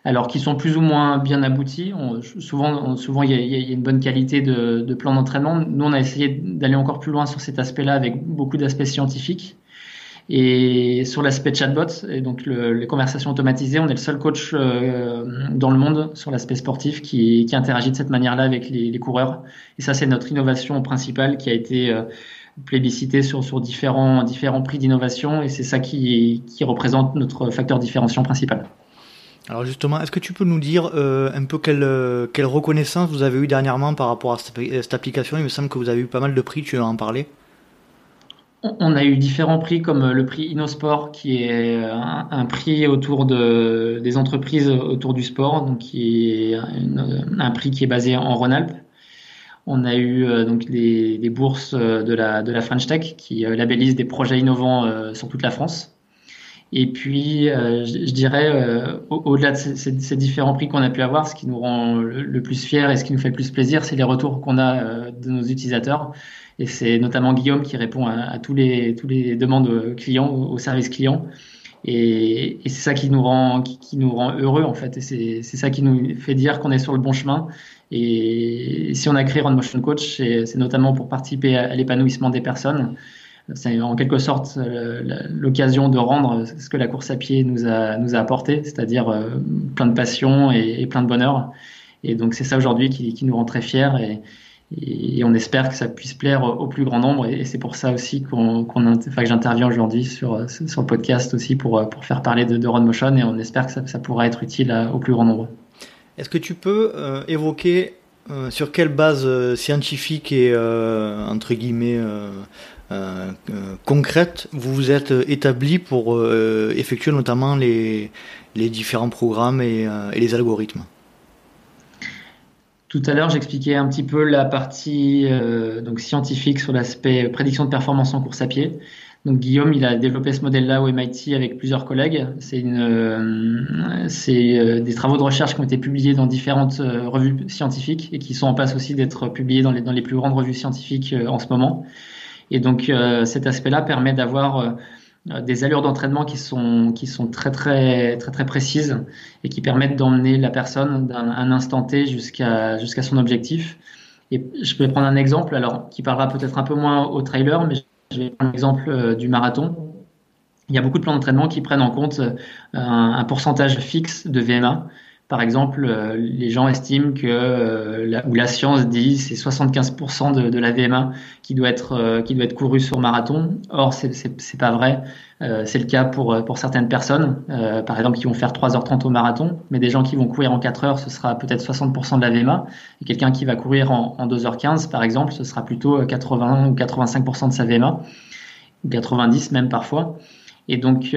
Speaker 1: alors qui sont plus ou moins bien aboutis. Souvent, souvent il y, a, une bonne qualité de, plan d'entraînement. Nous, on a essayé d'aller encore plus loin sur cet aspect-là avec beaucoup d'aspects scientifiques. Et sur l'aspect chatbot, et donc le, les conversations automatisées, on est le seul coach euh, dans le monde sur l'aspect sportif qui, qui, interagit de cette manière-là avec les, coureurs. Et ça, c'est notre innovation principale qui a été euh, plébiscitée sur, différents prix d'innovation. Et c'est ça qui, qui représente notre facteur différenciant principal.
Speaker 2: Alors justement, est-ce que tu peux nous dire euh, un peu quelle, euh, quelle, reconnaissance vous avez eu dernièrement par rapport à cette, application? Il me semble que vous avez eu pas mal de prix, tu en parler
Speaker 1: On a eu différents prix comme le prix InnoSport qui est un, prix autour de, des entreprises autour du sport, donc qui est un prix qui est basé en Rhône-Alpes. On a eu donc des, bourses de la, de la French Tech qui labellisent des projets innovants sur toute la France. Et puis, je, dirais, au-delà de ces, différents prix qu'on a pu avoir, ce qui nous rend le, plus fiers et ce qui nous fait le plus plaisir, c'est les retours qu'on a de nos utilisateurs. Et c'est notamment Guillaume qui répond à, tous les tous les demandes clients, au, service client. Et, et c'est ça qui nous rend qui, qui, nous rend heureux en fait. Et c'est ça qui nous fait dire qu'on est sur le bon chemin. Et si on a créé Run Motion Coach, c'est notamment pour participer à, l'épanouissement des personnes. C'est en quelque sorte euh, l'occasion de rendre ce que la course à pied nous a, nous a apporté, c'est-à-dire euh, plein de passion et, plein de bonheur. Et donc c'est ça aujourd'hui qui, nous rend très fiers. Et, on espère que ça puisse plaire au plus grand nombre et c'est pour ça aussi qu'on, que j'interviens aujourd'hui sur, sur le podcast aussi pour, pour faire parler de, de Motion et on espère que ça, ça pourra être utile au plus grand nombre.
Speaker 2: Est-ce que tu peux euh, évoquer sur quelle base scientifique et entre guillemets concrète vous vous êtes établi pour effectuer notamment les, différents programmes et, les algorithmes
Speaker 1: tout à l'heure, j'expliquais un petit peu la partie euh, donc scientifique sur l'aspect prédiction de performance en course à pied. Donc Guillaume, il a développé ce modèle-là au MIT avec plusieurs collègues. C'est euh, euh, des travaux de recherche qui ont été publiés dans différentes revues scientifiques et qui sont en passe aussi d'être publiés dans les plus grandes revues scientifiques en ce moment. Et donc cet aspect-là permet d'avoir euh, des allures d'entraînement qui sont qui sont très très très très précises et qui permettent d'emmener la personne d'un instant T jusqu'à jusqu'à son objectif. Et je vais prendre un exemple alors qui parlera peut-être un peu moins au trailer, mais je vais prendre l'exemple euh, du marathon. Il y a beaucoup de plans d'entraînement qui prennent en compte euh, un pourcentage fixe de VMA par exemple, euh, les gens estiment que, euh, la, ou la science dit, c'est 75% de, de, la VMA qui doit être euh, qui doit être courue sur marathon. Or, c'est c'est pas vrai. c'est le cas pour pour certaines personnes, par exemple, qui vont faire 3h30 au marathon, mais des gens qui vont courir en 4 heures, ce sera peut-être 60% de la VMA. Et quelqu'un qui va courir en, en 2h15, par exemple, ce sera plutôt 80 ou 85% de sa VMA, ou 90 même parfois. Et donc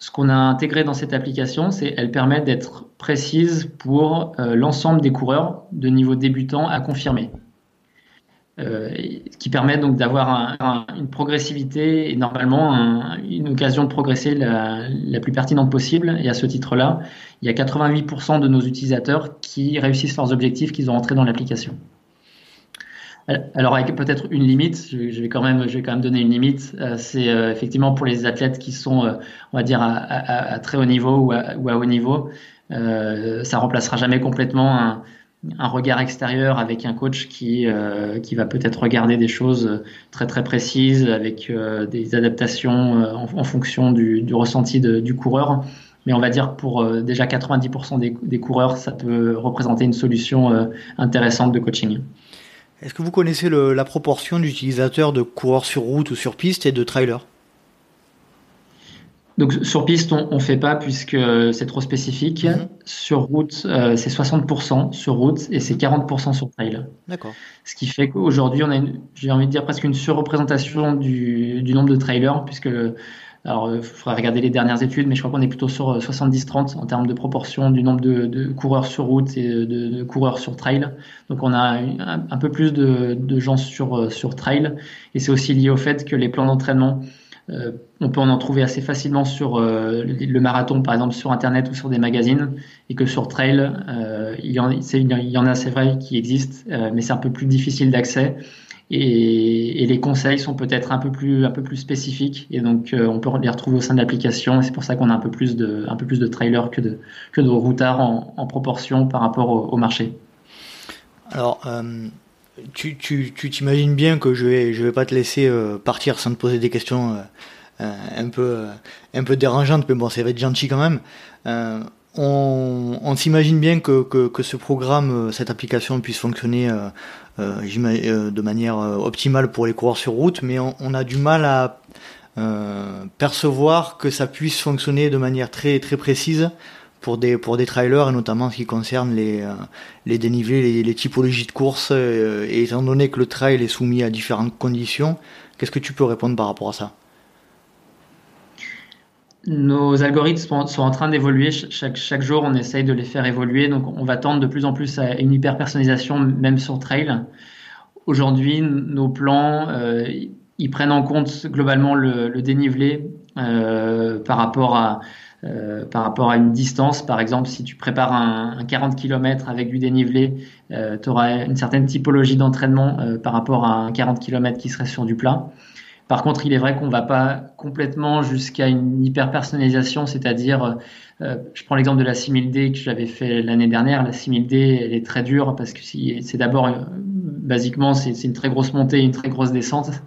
Speaker 1: ce qu'on a intégré dans cette application, c'est elle permet d'être précise pour euh, l'ensemble des coureurs de niveau débutant à confirmer. Euh, qui permet donc d'avoir une progressivité et normalement une occasion de progresser la, la, plus pertinente possible. Et à ce titre-là, il y a 88% de nos utilisateurs qui réussissent leurs objectifs qu'ils ont rentrés dans l'application. Alors avec peut-être une limite, je vais quand même, je vais quand même donner une limite. Euh, c'est euh, effectivement pour les athlètes qui sont, euh, on va dire, à, très haut niveau ou à, haut niveau, ça remplacera jamais complètement un, regard extérieur avec un coach qui va peut-être regarder des choses très très précises avec des adaptations en, fonction du, ressenti du coureur. Mais on va dire pour déjà 90% des, des, coureurs, ça peut représenter une solution intéressante de coaching.
Speaker 2: Est-ce que vous connaissez la proportion d'utilisateurs de coureurs sur route ou sur piste et de trailers?
Speaker 1: Donc sur piste, on ne fait pas puisque c'est trop spécifique. Mhm. Sur route, euh, c'est 60% sur route et c'est 40% mhm. sur trail.
Speaker 2: D'accord.
Speaker 1: Ce qui fait qu'aujourd'hui, on a, j'ai envie de dire presque une surreprésentation du, du nombre de trailers puisque alors, il euh, faudra regarder les dernières études, mais je crois qu'on est plutôt sur 70-30 euh, en termes de proportion du nombre de, coureurs sur route et de, coureurs sur trail. Donc, on a un, peu plus de, gens sur, euh, sur trail. Et c'est aussi lié au fait que les plans d'entraînement, on peut en, en trouver assez facilement sur le, marathon, par exemple, sur Internet ou sur des magazines. Et que sur trail, il, y en, il y en a, c'est vrai, qui existent, mais c'est un peu plus difficile d'accès et, les conseils sont peut-être un peu plus un peu plus spécifiques. Et donc euh, on peut les retrouver au sein de l'application. Et c'est pour ça qu'on a un peu plus de un peu plus de trailers que de que de routards en, proportion par rapport au, marché.
Speaker 2: Alors euh, tu tu tu t'imagines bien que je vais je vais pas te laisser euh, partir sans te poser des questions euh, un peu un peu dérangeantes mais bon ça va être gentil quand même on, on s'imagine bien que, que, ce programme, cette application puisse fonctionner euh, euh, de manière euh, optimale pour les coureurs sur route, mais on, a du mal à percevoir que ça puisse fonctionner de manière très très précise pour des pour des trailers et notamment en ce qui concerne les les dénivelés, les, typologies de course et étant donné que le trail est soumis à différentes conditions, qu'est-ce que tu peux répondre par rapport à ça?
Speaker 1: Nos algorithmes sont, en train d'évoluer. Chaque, chaque, jour, on essaye de les faire évoluer. Donc, on va tendre de plus en plus à une hyper personnalisation, même sur trail. aujourd'hui, nos plans, ils prennent en compte globalement le, dénivelé par rapport à par rapport à une distance. Par exemple, si tu prépares un, 40 km avec du dénivelé, tu auras une certaine typologie d'entraînement par rapport à un 40 km qui serait sur du plat. Par contre, il est vrai qu'on ne va pas complètement jusqu'à une hyper personnalisation, c'est-à-dire, euh, je prends l'exemple de la 6000D que j'avais fait l'année dernière. La 6000D, elle est très dure parce que c'est d'abord, euh, basiquement, c'est une très grosse montée, une très grosse descente.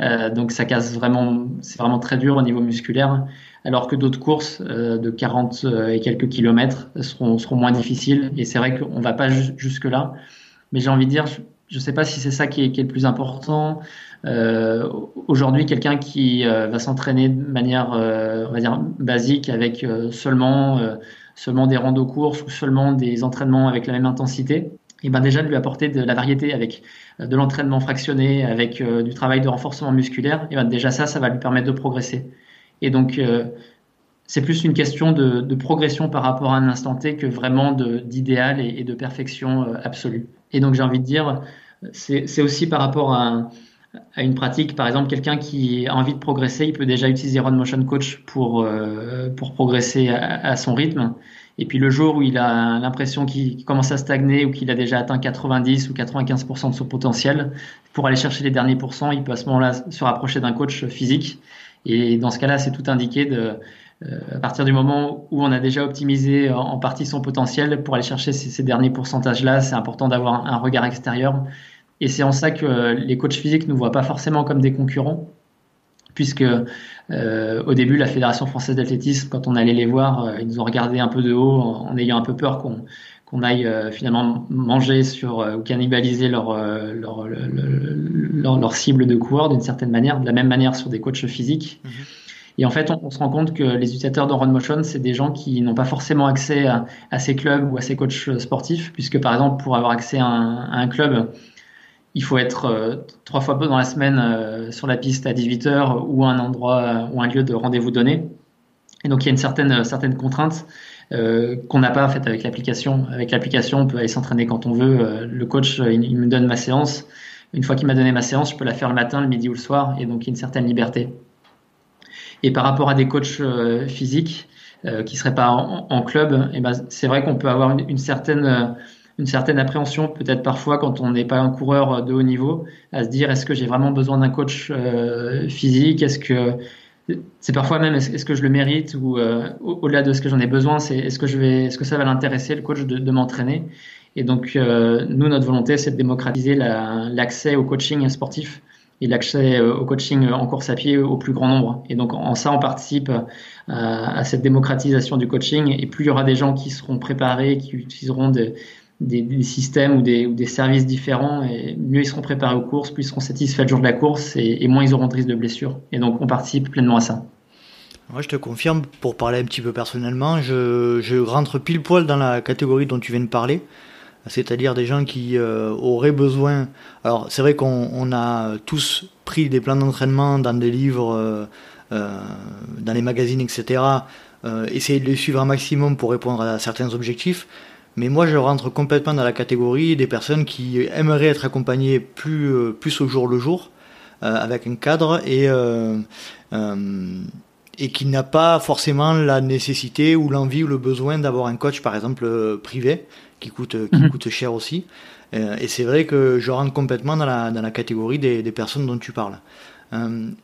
Speaker 1: Euh, donc ça casse vraiment, c'est vraiment très dur au niveau musculaire. Alors que d'autres courses de 40 et quelques kilomètres seront, moins difficiles. Et c'est vrai qu'on ne va pas jusque là. Mais j'ai envie de dire, je ne sais pas si c'est ça qui est, le plus important. Euh, aujourd'hui, quelqu'un qui euh, va s'entraîner de manière, euh, on va dire, basique avec seulement, seulement des randos courses ou seulement des entraînements avec la même intensité, et ben déjà de lui apporter de la variété avec de l'entraînement fractionné, avec du travail de renforcement musculaire, et ben déjà ça, ça va lui permettre de progresser. Et donc, c'est plus une question de, progression par rapport à un instant T que vraiment d'idéal et, et, de perfection absolue. Et donc, j'ai envie de dire, c'est aussi par rapport à un, à une pratique. Par exemple, quelqu'un qui a envie de progresser, il peut déjà utiliser Run Motion Coach pour, euh, pour progresser à, son rythme. Et puis le jour où il a l'impression qu'il commence à stagner ou qu'il a déjà atteint 90 ou 95% de son potentiel, pour aller chercher les derniers pourcents, il peut à ce moment-là se rapprocher d'un coach physique. Et dans ce cas-là, c'est tout indiqué de, euh, à partir du moment où on a déjà optimisé en, partie son potentiel pour aller chercher ces, ces derniers pourcentages-là, c'est important d'avoir un regard extérieur et c'est en ça que les coachs physiques ne nous voient pas forcément comme des concurrents, puisque euh, au début, la Fédération française d'athlétisme, quand on allait les voir, euh, ils nous ont regardé un peu de haut en, ayant un peu peur qu'on qu'on aille euh, finalement manger sur ou cannibaliser leur, leur, leur, leur, cible de coureurs d'une certaine manière, de la même manière sur des coachs physiques. Mhm. Et en fait, on, se rend compte que les utilisateurs de Run Motion, c'est des gens qui n'ont pas forcément accès à, à, ces clubs ou à ces coachs sportifs, puisque par exemple, pour avoir accès à un, à un club, il faut être euh, trois fois dans la semaine euh, sur la piste à 18h ou un endroit ou un lieu de rendez-vous donné. Et donc il y a une certaine, certaine contrainte euh, qu'on n'a pas en fait avec l'application. Avec l'application, on peut aller s'entraîner quand on veut. le coach, il, me donne ma séance. Une fois qu'il m'a donné ma séance, je peux la faire le matin, le midi ou le soir, et donc il y a une certaine liberté. Et par rapport à des coachs physiques qui seraient pas en, club, eh ben, c'est vrai qu'on peut avoir une, une certaine une certaine appréhension peut-être parfois quand on n'est pas un coureur de haut niveau à se dire est-ce que j'ai vraiment besoin d'un coach euh, physique? Est-ce que c'est parfois même est-ce que je le mérite? Ou euh, au-delà de ce que j'en ai besoin c'est est-ce que je vais est-ce que ça va l'intéresser le coach de, m'entraîner? Et donc euh, nous notre volonté c'est de démocratiser l'accès au coaching sportif et l'accès au coaching en course à pied au plus grand nombre. Et donc en ça, on participe à, à, cette démocratisation du coaching. Et plus il y aura des gens qui seront préparés, qui utiliseront des, des, systèmes ou des, services différents, et mieux ils seront préparés aux courses, plus ils seront satisfaits le jour de la course, et, moins ils auront de risque de blessure. Et donc on participe pleinement à ça.
Speaker 2: Moi, je te confirme, pour parler un petit peu personnellement, je, je rentre pile poil dans la catégorie dont tu viens de parler, c'est-à-dire des gens qui euh, auraient besoin. Alors, c'est vrai qu'on a tous pris des plans d'entraînement dans des livres, euh, euh, dans les magazines, etc. essayer de les suivre un maximum pour répondre à certains objectifs. Mais moi, je rentre complètement dans la catégorie des personnes qui aimeraient être accompagnées plus, euh, plus au jour le jour, euh, avec un cadre et, euh, et qui n'a pas forcément la nécessité ou l'envie ou le besoin d'avoir un coach, par exemple, privé, qui coûte, qui mhm. coûte cher aussi. et c'est vrai que je rentre complètement dans la, dans la catégorie des, des personnes dont tu parles.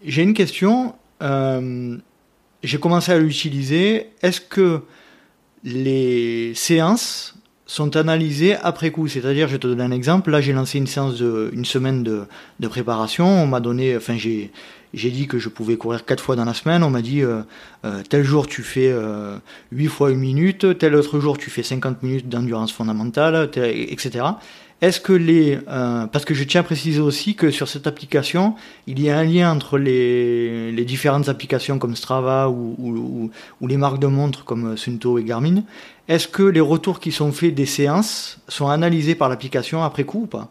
Speaker 2: J'ai une question. J'ai commencé à l'utiliser. Est-ce que les séances sont analysés après coup. C'est-à-dire, je te donne un exemple. Là, j'ai lancé une séance de une semaine de, de préparation. On m'a donné, enfin, j'ai j'ai dit que je pouvais courir quatre fois dans la semaine. On m'a dit euh, euh, tel jour tu fais euh, 8 fois une minute, tel autre jour tu fais 50 minutes d'endurance fondamentale, etc. Est-ce que les... Euh, parce que je tiens à préciser aussi que sur cette application, il y a un lien entre les, différentes applications comme Strava ou, les marques de montres comme Sunto et Garmin. Est-ce que les retours qui sont faits des séances sont analysés par l'application après coup ou pas?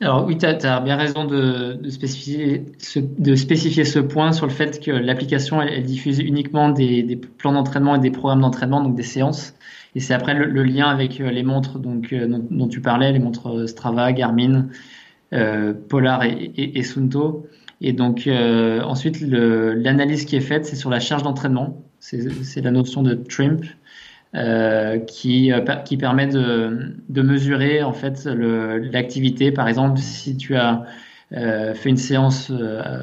Speaker 1: Alors oui, tu as, bien raison de, spécifier ce, point sur le fait que l'application, diffuse uniquement des, plans d'entraînement et des programmes d'entraînement, donc des séances. Et c'est après le, lien avec les montres donc, dont, tu parlais, les montres Strava, Garmin, Polar et, et, et Sunto. Et donc euh, ensuite, l'analyse qui est faite, c'est sur la charge d'entraînement. C'est la notion de TRIMP euh, qui, euh, permet de, mesurer en fait l'activité. Par exemple, si tu as euh, fait une séance euh,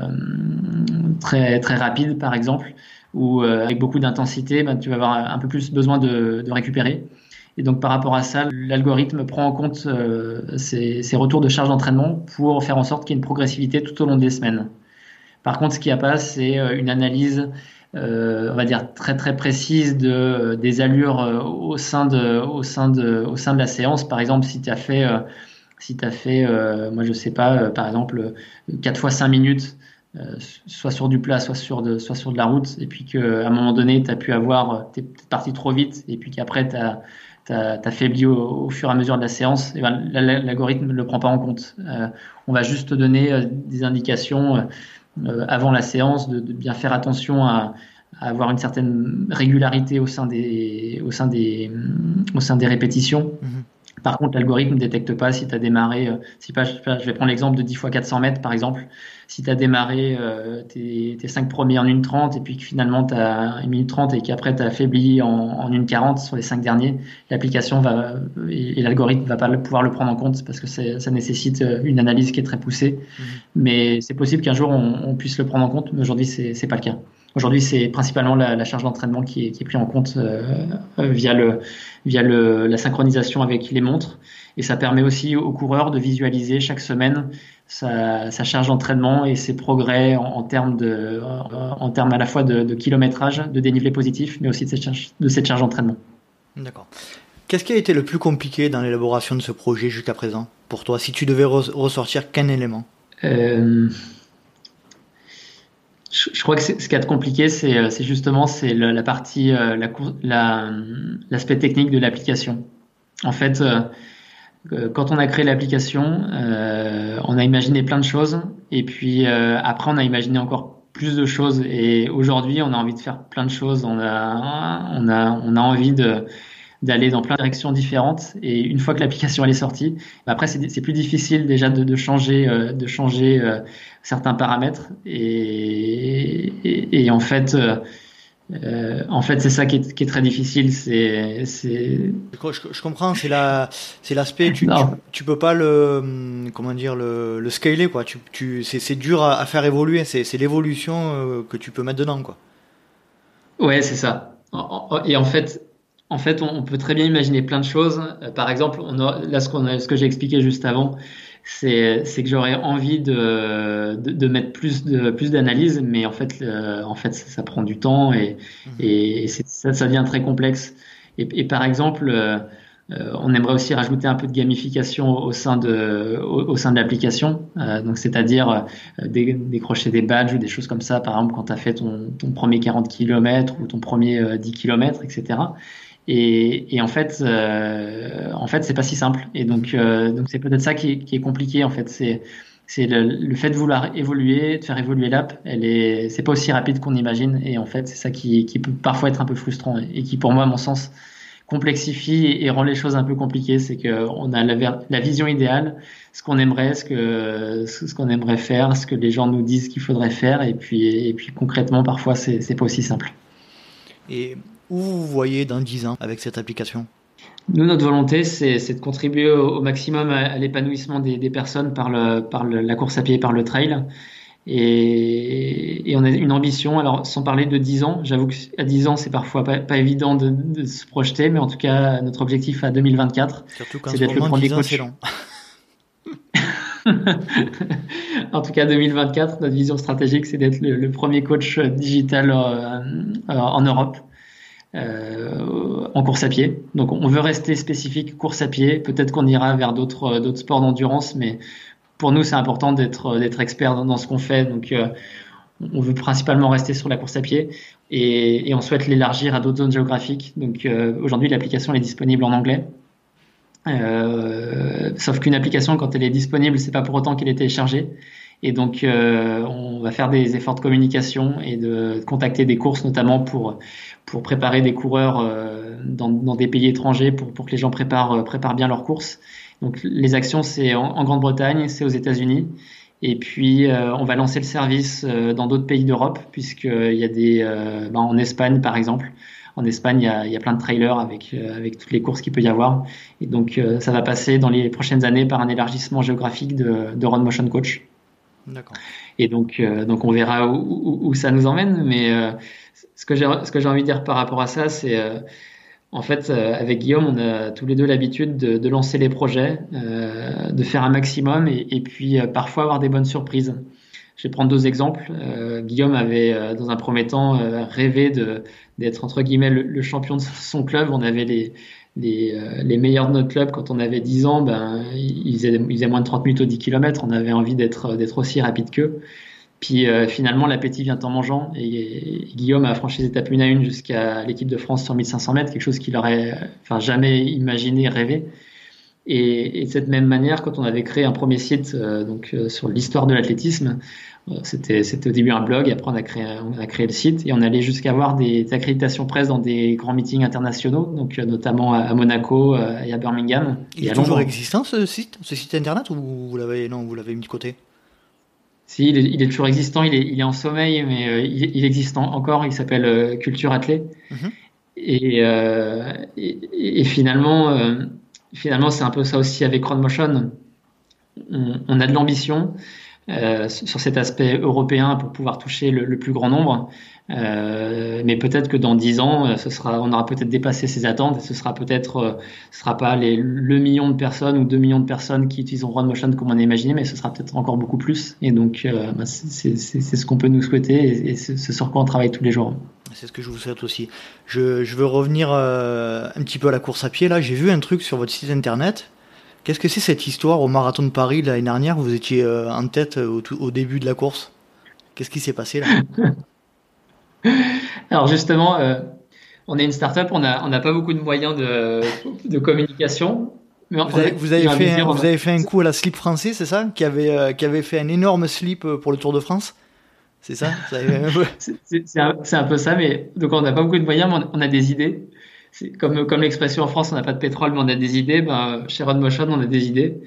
Speaker 1: très très rapide, par exemple, ou avec beaucoup d'intensité, ben, tu vas avoir un peu plus besoin de, récupérer. Et donc par rapport à ça, l'algorithme prend en compte euh, ces, retours de charge d'entraînement pour faire en sorte qu'il y ait une progressivité tout au long des semaines. Par contre, ce qu'il n'y a pas, c'est euh, une analyse, euh, on va dire très très précise de des allures euh, au sein de au sein de au sein de la séance. Par exemple, si tu as fait si fait, moi je sais pas, par exemple 4 fois 5 minutes, soit sur du plat, soit sur de, soit sur de la route, et puis qu'à un moment donné, tu as pu avoir, tu es parti trop vite, et puis qu'après, tu as, faibli au, fur et à mesure de la séance, et ben, l'algorithme ne le prend pas en compte. Euh, on va juste te donner euh, des indications euh, avant la séance de, bien faire attention à, à, avoir une certaine régularité au sein des, au sein des, au sein des répétitions. Mm-hmm. Par contre, l'algorithme ne détecte pas si tu as démarré, euh, si pas, je vais prendre l'exemple de 10 fois 400 mètres par exemple, si tu as démarré euh, tes, tes 5 premiers en 1,30 et puis que finalement tu as 1 minute 30 et qu'après tu as affaibli en, en 1,40 sur les 5 derniers, l'application va et, l'algorithme va pas pouvoir le prendre en compte parce que ça nécessite euh, une analyse qui est très poussée. Mmh. Mais c'est possible qu'un jour on, on, puisse le prendre en compte, mais aujourd'hui c'est pas le cas. Aujourd'hui, c'est principalement la, la charge d'entraînement qui est, qui est pris en compte euh, euh, via, le, via le, la synchronisation avec les montres. Et ça permet aussi aux coureurs de visualiser chaque semaine sa, sa charge d'entraînement et ses progrès en, en termes de, en termes à la fois de, de, kilométrage, de dénivelé positif, mais aussi de cette charge, de cette charge d'entraînement.
Speaker 2: D'accord. Qu'est-ce qui a été le plus compliqué dans l'élaboration de ce projet jusqu'à présent pour toi, si tu devais ressortir qu'un élément?
Speaker 1: Euh, je, crois que ce qui est compliqué, c'est euh, justement c'est la, partie, euh, l'aspect technique de l'application. En fait, euh, quand on a créé l'application, on a imaginé plein de choses, et puis après on a imaginé encore plus de choses. Et aujourd'hui, on a envie de faire plein de choses. On a, on a, on a envie de d'aller dans plein de directions différentes. Et une fois que l'application elle est sortie, bah, après c'est plus difficile déjà de, de changer, euh, de changer euh, certains paramètres. Et, et, et en fait, euh, euh en fait, c'est ça qui est, qui est, très difficile. C'est, c'est.
Speaker 2: Je, je, comprends. C'est la, c'est l'aspect. Tu, tu, tu, peux pas le, comment dire, le, le scaler quoi. Tu, tu, c'est, dur à, à, faire évoluer. C'est, c'est l'évolution que tu peux mettre dedans quoi.
Speaker 1: Ouais, c'est ça. Et en fait, en fait, on, peut très bien imaginer plein de choses. Euh, par exemple, on a, là, ce, qu'on a, ce que j'ai expliqué juste avant, c'est, que j'aurais envie de, de, mettre plus de plus d'analyse, mais en fait, en fait, ça, prend du temps et, mmh. et ça, ça devient très complexe. Et, par exemple, euh, on aimerait aussi rajouter un peu de gamification au sein de au, sein de l'application, euh, donc c'est-à-dire décrocher des badges ou des choses comme ça. Par exemple, quand tu as fait ton, ton premier 40 km ou ton premier 10 km, etc. Et, et, en fait, euh, en fait, c'est pas si simple. Et donc, euh, donc c'est peut-être ça qui est, qui est, compliqué. En fait, c'est c'est le, le, fait de vouloir évoluer, de faire évoluer l'app. Elle est, c'est pas aussi rapide qu'on imagine. Et en fait, c'est ça qui, qui peut parfois être un peu frustrant et qui, pour moi, à mon sens, complexifie et, rend les choses un peu compliquées. C'est que on a la, la, vision idéale, ce qu'on aimerait, ce que ce qu'on aimerait faire, ce que les gens nous disent qu'il faudrait faire, et puis et puis concrètement, parfois, c'est c'est pas aussi simple.
Speaker 2: Et où vous voyez dans 10 ans avec cette application?
Speaker 1: Nous, notre volonté, c'est de contribuer au, maximum à, l'épanouissement des, des, personnes par, le, par le, la course à pied, par le trail. Et, et, on a une ambition, alors sans parler de 10 ans, j'avoue qu'à 10 ans, c'est parfois pas, pas évident de, de, se projeter, mais en tout cas, notre objectif à 2024, c'est d'être le premier coach. en tout cas, 2024, notre vision stratégique, c'est d'être le, le, premier coach digital euh, euh, en Europe euh, en course à pied. Donc on veut rester spécifique course à pied. Peut-être qu'on ira vers d'autres euh, sports d'endurance, mais pour nous c'est important d'être d'être expert dans, ce qu'on fait. Donc euh, on veut principalement rester sur la course à pied et, on souhaite l'élargir à d'autres zones géographiques. Donc euh, aujourd'hui l'application est disponible en anglais. sauf qu'une application, quand elle est disponible, c'est pas pour autant qu'elle est téléchargée. Et donc, on va faire des efforts de communication et de contacter des courses, notamment pour pour préparer des coureurs dans, dans, des pays étrangers, pour pour que les gens préparent préparent bien leurs courses. Donc, les actions, c'est en Grande-Bretagne, c'est aux États-Unis. Et puis, euh, on va lancer le service euh, dans d'autres pays d'Europe, puisqu'il y a des, euh, ben, en Espagne par exemple. En Espagne, il y a, il y a plein de trailers avec, avec toutes les courses qu'il peut y avoir. Et donc, ça va passer dans les prochaines années par un élargissement géographique de, de Road Motion Coach. D'accord. Et donc, donc, on verra où, où, ça nous emmène. Mais ce que j'ai envie de dire par rapport à ça, c'est en fait, euh, avec Guillaume, on a tous les deux l'habitude de, lancer les projets, euh, de faire un maximum et, puis euh, parfois avoir des bonnes surprises. Je vais prendre deux exemples. Guillaume avait, dans un premier temps, rêvé d'être entre guillemets le, champion de son club. On avait les, les, meilleurs de notre club quand on avait 10 ans. Ben, ils faisaient, ils faisaient moins de 30 minutes au 10 km. On avait envie d'être aussi rapide qu'eux. Puis euh, finalement, l'appétit vient en mangeant et, Guillaume a franchi les étapes une à une jusqu'à l'équipe de France sur 1500 mètres, quelque chose qu'il aurait enfin, jamais imaginé, rêvé. Et, et, de cette même manière, quand on avait créé un premier site euh, donc euh, sur l'histoire de l'athlétisme, c'était c'était au début un blog, après on a créé on a créé le site et on allait jusqu'à avoir des, accréditations presse dans des grands meetings internationaux, donc notamment à, Monaco et à Birmingham.
Speaker 2: Il est toujours existant ce site, ce site internet ou vous l'avez non vous l'avez mis de côté?
Speaker 1: Si, il est, toujours existant, il est, il est en sommeil, mais euh, il, il, existe encore, il s'appelle euh, Culture Athlée. Mhm. Euh, et, et, finalement, finalement c'est un peu ça aussi avec Motion. On, on a de l'ambition sur cet aspect européen pour pouvoir toucher le, plus grand nombre. Euh, mais peut-être que dans dix ans, euh, on aura peut-être dépassé ces attentes et ce sera peut-être, euh, ce sera pas le million de personnes ou deux millions de personnes qui utiliseront Motion comme on a imaginé, mais ce sera peut-être encore beaucoup plus. Et donc, bah, c'est ce qu'on peut nous souhaiter et, c'est ce sur quoi on travaille tous les jours.
Speaker 2: C'est ce que je vous souhaite aussi. Je veux revenir un petit peu à la course à pied. Là, j'ai vu un truc sur votre site internet. Qu'est-ce que c'est cette histoire au marathon de Paris l'année dernière Vous étiez en tête au, au début de la course? Qu'est-ce qui s'est passé là?
Speaker 1: Alors justement, euh, on est une start-up, on n'a on pas beaucoup de moyens de, de communication.
Speaker 2: Mais vous, avez, vous, avez fait un, vous avez fait un coup à la slip français, c'est ça? Qui avait, euh, qui avait fait un énorme slip euh, pour le Tour de France? C'est ça?
Speaker 1: C'est un, un, peu ça, mais donc on n'a pas beaucoup de moyens, mais on, a des idées. Comme, comme l'expression en France, on n'a pas de pétrole, mais on a des idées. Ben, chez Rod Motion, on a des idées.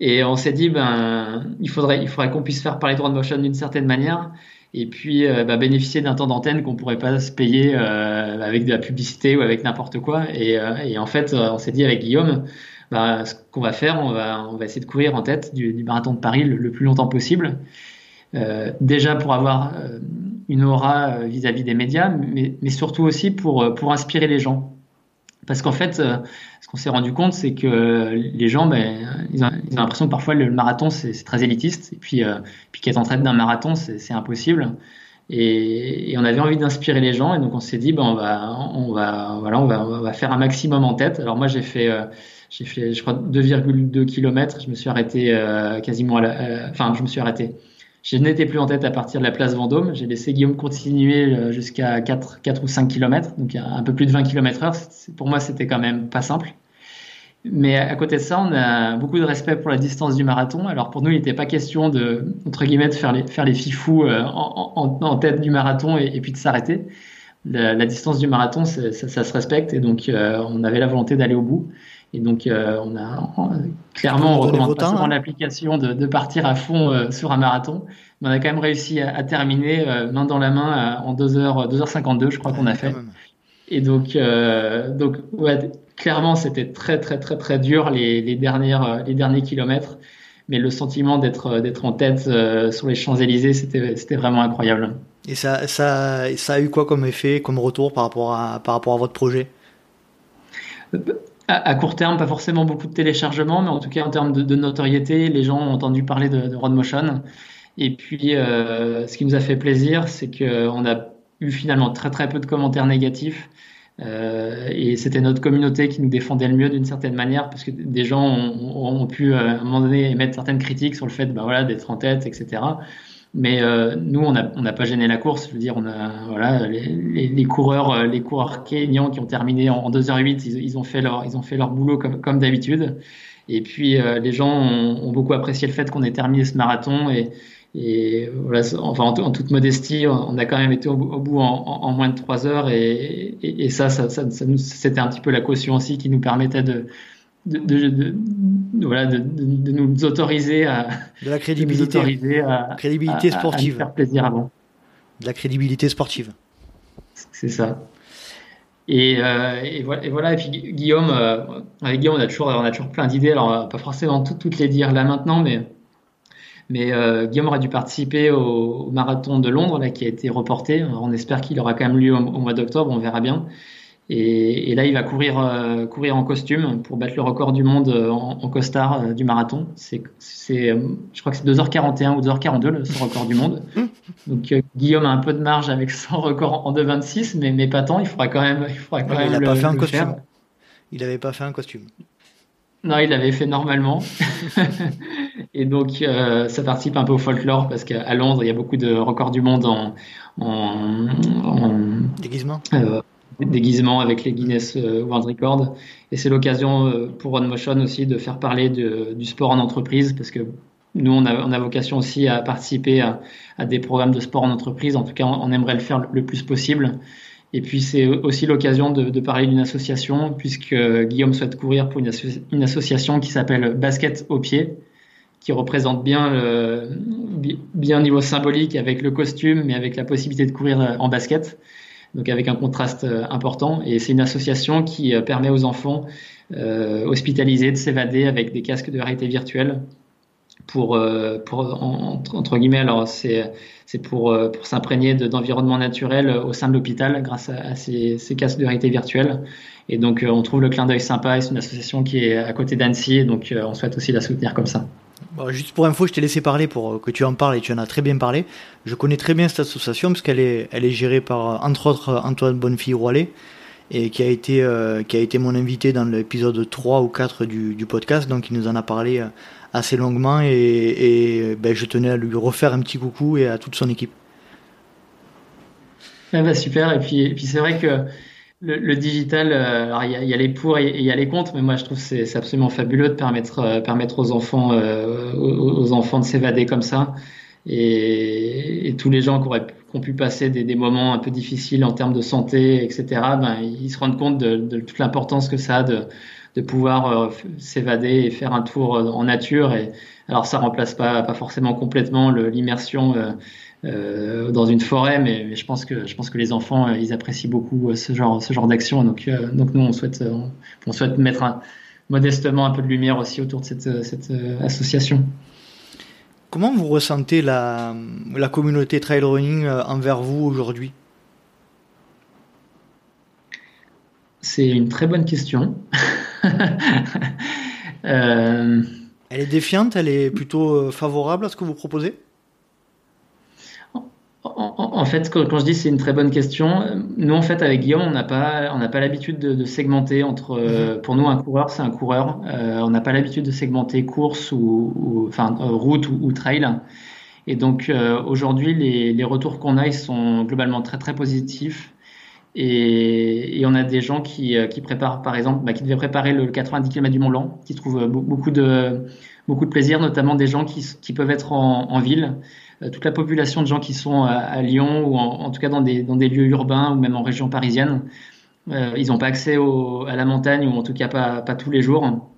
Speaker 1: Et on s'est dit, ben, il faudrait, il faudrait qu'on puisse faire parler de Rod Motion d'une certaine manière et puis euh, bah, bénéficier d'un temps d'antenne qu'on pourrait pas se payer euh, avec de la publicité ou avec n'importe quoi. Et, euh, et, en fait, on s'est dit avec Guillaume, bah, ce qu'on va faire, on va, on va essayer de courir en tête du, du marathon de Paris le, plus longtemps possible. déjà pour avoir une aura vis-à-vis des médias, mais, mais, surtout aussi pour, pour inspirer les gens. Parce qu'en fait, ce qu'on s'est rendu compte, c'est que les gens, ben, ils ont, l'impression que parfois le marathon, c'est très élitiste. Et puis, euh, qu'être en train d'un marathon, c'est impossible. Et, on avait envie d'inspirer les gens. Et donc, on s'est dit, ben, on, va, faire un maximum en tête. Alors, moi, j'ai fait, euh, je crois, 2,2 km. Je me suis arrêté euh, quasiment à la, enfin, je me suis arrêté je n'étais plus en tête à partir de la place Vendôme. J'ai laissé Guillaume continuer euh, jusqu'à 4, 4 ou 5 km, donc un peu plus de 20 km heure. Pour moi, c'était quand même pas simple. Mais à côté de ça, on a beaucoup de respect pour la distance du marathon. Alors pour nous, il n'était pas question de, entre guillemets, de faire les, faire les fifous euh, en, tête du marathon et, puis de s'arrêter. La, la, distance du marathon, ça, ça, se respecte et donc euh, on avait la volonté d'aller au bout. Et donc, euh, on a clairement, on recommande pas hein. l'application de, de, partir à fond euh, sur un marathon, mais on a quand même réussi à, à terminer euh, main dans la main en 2h, 2h52, je crois qu'on a fait. Et donc, donc ouais, clairement, c'était très, très, très, très dur les, les, dernières, les derniers kilomètres. Mais le sentiment d'être, d'être en tête sur les Champs-Élysées, c'était, c'était vraiment incroyable.
Speaker 2: Et ça, ça, ça a eu quoi comme effet, comme retour par rapport à, par rapport à votre projet?
Speaker 1: À, court terme, pas forcément beaucoup de téléchargements, mais en tout cas en termes de, notoriété, les gens ont entendu parler de, de Motion. Et puis, euh, ce qui nous a fait plaisir, c'est qu'on a eu finalement très très peu de commentaires négatifs. Euh, et c'était notre communauté qui nous défendait le mieux d'une certaine manière, parce que des gens ont, pu euh, à un moment donné émettre certaines critiques sur le fait bah, voilà, d'être en tête, etc. Mais euh, nous, on n'a pas gêné la course. Je veux dire, on a voilà les, coureurs, euh, les coureurs qui ont terminé en, 2h08, ils, ont fait leur, ils ont fait leur boulot comme, comme d'habitude. Et puis euh, les gens ont, beaucoup apprécié le fait qu'on ait terminé ce marathon et, et voilà, enfin en, toute modestie, on a quand même été au, bout en, moins de 3 heures et, et, ça, ça, ça, ça c'était un petit peu la caution aussi qui nous permettait de de, de, de, voilà, de, de, nous autoriser à
Speaker 2: de la crédibilité,
Speaker 1: à,
Speaker 2: crédibilité sportive,
Speaker 1: faire plaisir avant.
Speaker 2: De la crédibilité sportive.
Speaker 1: C'est ça. Et, euh, et, voilà, et, voilà, et puis Guillaume, euh, avec Guillaume, on a toujours, on a toujours plein d'idées. Alors, pas forcément toutes les dire là maintenant, mais, mais euh, Guillaume aura dû participer au, marathon de Londres là, qui a été reporté. on espère qu'il aura quand même lieu au mois d'octobre, on verra bien. Et, là, il va courir, euh, courir en costume pour battre le record du monde euh, en, costard euh, du marathon. C'est, je crois que c'est 2h41 ou 2h42 ce record du monde. Donc Guillaume a un peu de marge avec son record en 2h26, mais, mais pas tant. Il faudra quand même, il faudra quand même
Speaker 2: il
Speaker 1: le,
Speaker 2: pas fait un costume. Il n'avait pas fait un costume.
Speaker 1: Non, il l'avait fait normalement. et donc, ça participe un peu au folklore parce qu'à Londres, il y a beaucoup de records du monde en, en,
Speaker 2: en déguisement?
Speaker 1: Déguisement avec les Guinness euh, World Records. Et c'est l'occasion euh, pour Motion aussi de faire parler du sport en entreprise parce que nous, on a, on a vocation aussi à participer à, des programmes de sport en entreprise. En tout cas, on, aimerait le faire le, plus possible. Et puis, c'est aussi l'occasion de, parler d'une association, puisque Guillaume souhaite courir pour une, association qui s'appelle Basket au pied, qui représente bien, le, bien niveau symbolique avec le costume, mais avec la possibilité de courir en basket donc avec un contraste euh, important. Et c'est une association qui euh, permet aux enfants euh, hospitalisés de s'évader avec des casques de réalité virtuelle pour, pour entre, guillemets, alors c'est c'est pour pour s'imprégner d'environnement naturel au sein de l'hôpital grâce à, ces, casques de réalité virtuelle. Et donc on trouve le clin d'œil sympa. C'est une association qui est à côté d'Annecy, donc on souhaite aussi la soutenir comme ça
Speaker 2: juste pour info, je t'ai laissé parler pour que tu en parles et tu en as très bien parlé. Je connais très bien cette association parce qu'elle est, elle est gérée par, entre autres, Antoine Bonnefille-Roilet et qui a été, euh, qui a été mon invité dans l'épisode 3 ou 4 du, podcast. Donc, il nous en a parlé euh, assez longuement et, ben, je tenais à lui refaire un petit coucou et à toute son équipe.
Speaker 1: bah super. Et puis, et puis c'est vrai que le, digital, euh, alors il y, a, les pour et il y a les contre, mais moi je trouve que c'est absolument fabuleux de permettre, euh, permettre aux enfants, euh, aux, enfants de s'évader comme ça. Et, tous les gens qui, auraient, qui ont pu passer des, des, moments un peu difficiles en termes de santé, etc., ben, ils se rendent compte de, de toute l'importance que ça a de, de pouvoir s'évader et faire un tour en nature. Et, alors ça remplace pas, pas forcément complètement l'immersion euh, dans une forêt, mais, je pense que je pense que les enfants euh, ils apprécient beaucoup euh, ce genre ce genre d'action. Donc donc nous on souhaite on, souhaite mettre un, modestement un peu de lumière aussi autour de cette, cette association.
Speaker 2: Comment vous ressentez la, la communauté trail running envers vous aujourd'hui?
Speaker 1: C'est une très bonne question.
Speaker 2: Elle est défiante, elle est plutôt favorable à ce que vous proposez?
Speaker 1: En, fait, quand, je dis c'est une très bonne question, nous en fait avec Guillaume, on n'a pas, on n'a pas l'habitude de, segmenter entre. Euh, mhm. pour nous, un coureur, c'est un coureur. Euh, on n'a pas l'habitude de segmenter course ou, enfin euh, route ou, trail. Et donc aujourd'hui, les, retours qu'on a, ils sont globalement très très positifs. Et, on a des gens qui, préparent, par exemple, bah, qui devaient préparer le 90 km du Mont Blanc, qui trouvent beaucoup de beaucoup de plaisir, notamment des gens qui, peuvent être en ville euh, toute la population de gens qui sont à, Lyon ou en, tout cas dans des, lieux urbains ou même en région parisienne, euh, ils n'ont pas accès à la montagne ou en tout cas pas, tous les jours.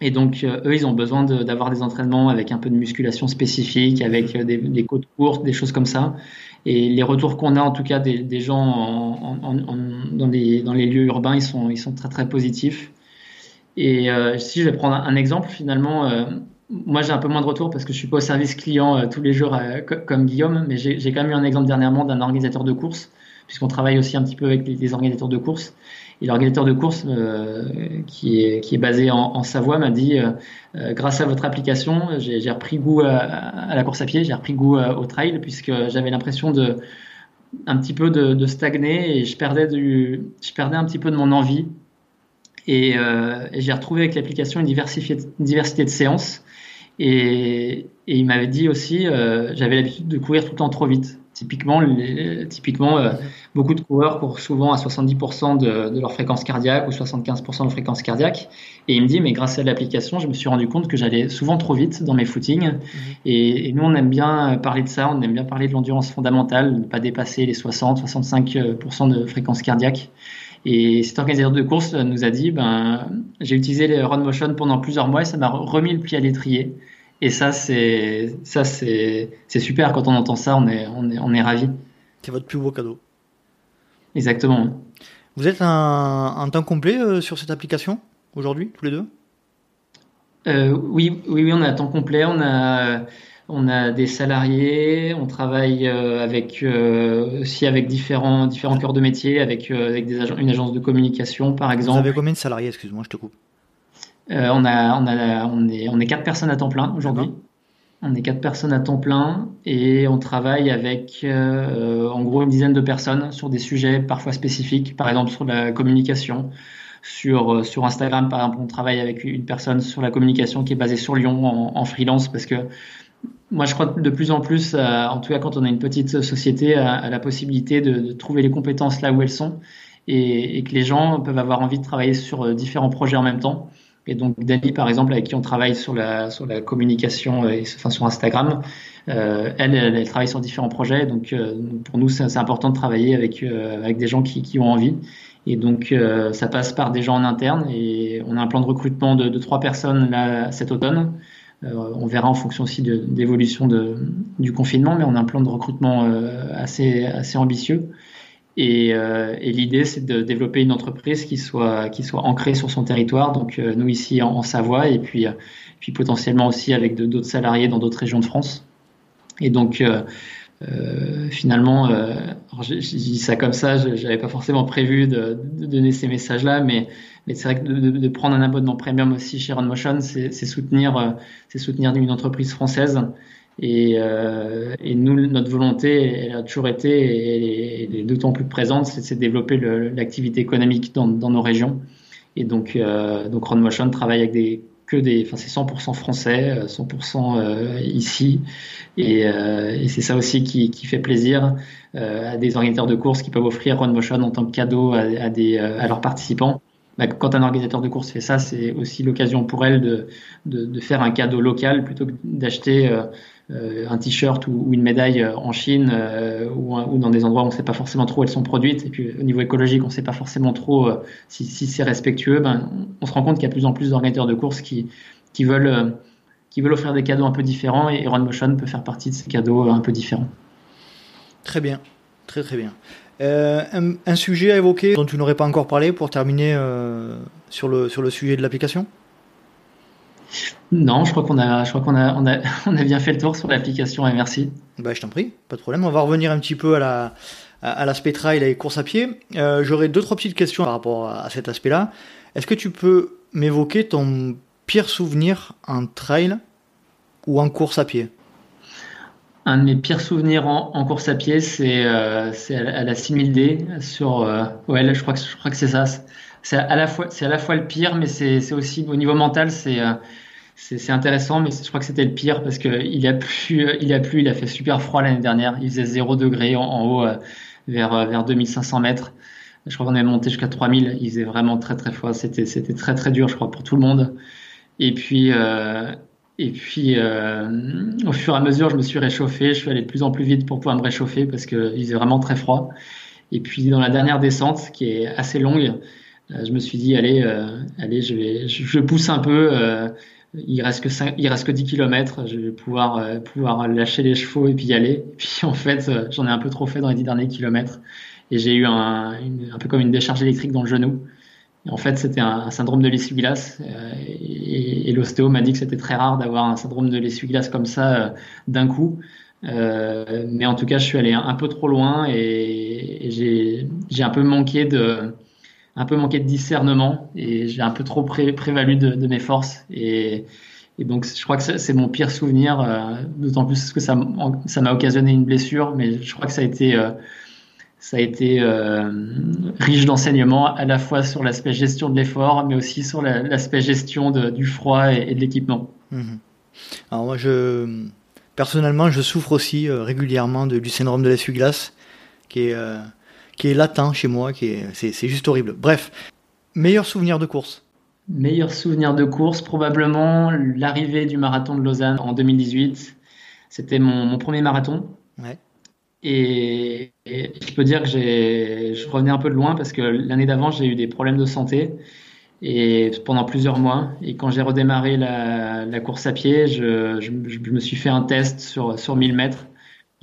Speaker 1: Et donc, euh, eux, ils ont besoin d'avoir des entraînements avec un peu de musculation spécifique, avec des, côtes courtes, des choses comme ça. Et les retours qu'on a, en tout cas, des, gens en, en, dans, les, lieux urbains, ils sont, ils sont très, très positifs. Et si je vais prendre un, exemple, finalement, moi, j'ai un peu moins de retours parce que je suis pas au service client euh, tous les jours euh, comme Guillaume, mais j'ai quand même eu un exemple dernièrement d'un organisateur de course, puisqu'on travaille aussi un petit peu avec les, organisateurs de course. Et l'organisateur de course euh, qui, est, basé en, Savoie m'a dit, grâce à votre application, j'ai repris goût à, la course à pied, j'ai repris goût au trail, puisque j'avais l'impression de un petit peu de, stagner et je perdais un petit peu de mon envie. Et, et j'ai retrouvé avec l'application une, une diversité de séances et, Et il m'avait dit aussi, j'avais l'habitude de courir tout le temps trop vite. Typiquement, typiquement euh, beaucoup de coureurs courent souvent à 70% de, leur fréquence cardiaque ou 75% de leur fréquence cardiaque. Et il me dit, mais grâce à l'application, je me suis rendu compte que j'allais souvent trop vite dans mes footings. Mhm. Et, nous, on aime bien parler de ça, on aime bien parler de l'endurance fondamentale, ne pas dépasser les 60-65% de fréquence cardiaque. Et cet organisateur de course nous a dit, ben, j'ai utilisé les Run Motion pendant plusieurs mois et ça m'a remis le pied à l'étrier. Et ça, c'est ça, c'est super. Quand on entend ça, on est on est on est ravi.
Speaker 2: C'est votre plus beau cadeau.
Speaker 1: Exactement.
Speaker 2: Vous êtes un, temps complet euh, sur cette application aujourd'hui, tous les deux?
Speaker 1: Euh, oui, oui, oui, on est à temps complet. On a on a des salariés, on travaille euh, avec aussi avec différents différents cœurs de métier, avec avec des une agence de communication par exemple.
Speaker 2: Vous avez combien de salariés? Excuse-moi, je te coupe.
Speaker 1: Euh, on, a, on, a, on, est, on est quatre personnes à temps plein aujourd'hui. On est quatre personnes à temps plein et on travaille avec euh, en gros une dizaine de personnes sur des sujets parfois spécifiques, par exemple sur la communication. Sur, euh, sur Instagram, par exemple, on travaille avec une personne sur la communication qui est basée sur Lyon en, freelance parce que moi, je crois de plus en plus, en tout cas quand on a une petite société, à, la possibilité de, trouver les compétences là où elles sont et, que les gens peuvent avoir envie de travailler sur différents projets en même temps. Et donc Dani, par exemple, avec qui on travaille sur la sur la communication et enfin sur Instagram, euh, elle, elle, travaille sur différents projets. Donc euh, pour nous, c'est important de travailler avec euh, avec des gens qui, ont envie. Et donc euh, ça passe par des gens en interne. Et on a un plan de recrutement de, de trois personnes là cet automne. On verra en fonction aussi de d'évolution de, du confinement, mais on a un plan de recrutement assez assez ambitieux. Et, euh, et l'idée, c'est de développer une entreprise qui soit, ancrée sur son territoire, donc euh, nous ici en, Savoie, et puis, euh, puis potentiellement aussi avec d'autres salariés dans d'autres régions de France. Et donc, euh, finalement, je, dis ça comme ça, je n'avais pas forcément prévu de, donner ces messages-là, mais, c'est vrai que de, prendre un abonnement premium aussi chez Runmotion, c'est soutenir, c'est soutenir une entreprise française et, euh, nous, notre volonté, elle a toujours été, et elle est, d'autant plus présente, c'est de développer l'activité économique dans, nos régions. Et donc, euh, donc Motion travaille avec des que des, enfin c'est 100% français, 100% euh, ici, et, euh, et c'est ça aussi qui, qui fait plaisir euh, à des organisateurs de courses qui peuvent offrir Motion en tant que cadeau à, des, à leurs participants. Bah, quand un organisateur de course fait ça, c'est aussi l'occasion pour elle de, de, de, faire un cadeau local plutôt que d'acheter euh, un t-shirt ou, une médaille euh, en Chine euh, ou, dans des endroits où on ne sait pas forcément trop où elles sont produites. Et puis au niveau écologique on ne sait pas forcément trop si, c'est respectueux, ben, on se rend compte qu'il y a de plus en plus d'organisateurs de courses qui, veulent offrir des cadeaux un peu différents. Et Run Motion peut faire partie de ces cadeaux un peu différents.
Speaker 2: Très bien, très très bien. un, sujet à évoquer dont tu n'aurais pas encore parlé pour terminer sur le sujet de l'application?
Speaker 1: Non, je crois qu'on a, je crois qu'on a, on a, on a bien fait le tour sur l'application et merci.
Speaker 2: Bah, je t'en prie, pas de problème. On va revenir un petit peu à la, à l'aspect trail et course à pied. Euh, J'aurais deux trois petites questions par rapport à cet aspect-là. Est-ce que tu peux m'évoquer ton pire souvenir en trail ou en course à pied?
Speaker 1: Un de mes pires souvenirs en, course à pied, c'est euh, à, la 6000D sur. Euh, ouais, je crois que je crois que c'est ça. C'est à la fois c'est à la fois le pire, mais c'est aussi au niveau mental, c'est euh, c'est intéressant, mais je crois que c'était le pire parce que il a plu, il a plu, il a fait super froid l'année dernière. Il faisait 0 degré en, haut, euh, vers euh, vers 2500 mètres. Je crois qu'on est monté jusqu'à 3000. Il faisait vraiment très très froid. C'était très très dur, je crois, pour tout le monde. Et puis euh, et puis euh, au fur et à mesure, je me suis réchauffé. Je suis allé de plus en plus vite pour pouvoir me réchauffer parce que il faisait vraiment très froid. Et puis dans la dernière descente, qui est assez longue, je me suis dit allez allez, je vais je, pousse un peu il reste que 5, il reste que 10 km, je vais pouvoir euh, pouvoir lâcher les chevaux et puis y aller. Puis en fait, euh, j'en ai un peu trop fait dans les 10 derniers kilomètres et j'ai eu un, peu comme une décharge électrique dans le genou. En fait, c'était un, syndrome de l'essuie-glace euh, et, et l'ostéo m'a dit que c'était très rare d'avoir un syndrome de l'essuie-glace comme ça d'un coup. mais en tout cas, je suis allé un, peu trop loin et, et j'ai un peu manqué de un peu manqué de discernement et j'ai un peu trop prévalu de, mes forces et, donc je crois que c'est mon pire souvenir, euh, d'autant plus que ça m'a occasionné une blessure, mais je crois que ça a été euh, ça a été euh, riche d'enseignements à la fois sur l'aspect gestion de l'effort, mais aussi sur l'aspect gestion du froid et, de l'équipement.
Speaker 2: Mhm. Alors moi, je personnellement, je souffre aussi régulièrement du syndrome de l'essuie-glace, qui est qui est latent chez moi, qui est c'est juste horrible. Bref, meilleur souvenir de course.
Speaker 1: Meilleur souvenir de course, probablement l'arrivée du marathon de Lausanne en 2018. C'était mon, premier marathon. Et, je peux dire que je revenais un peu de loin parce que l'année d'avant, j'ai eu des problèmes de santé et pendant plusieurs mois. Et quand j'ai redémarré la, course à pied, je, me suis fait un test sur, sur 1000 mètres.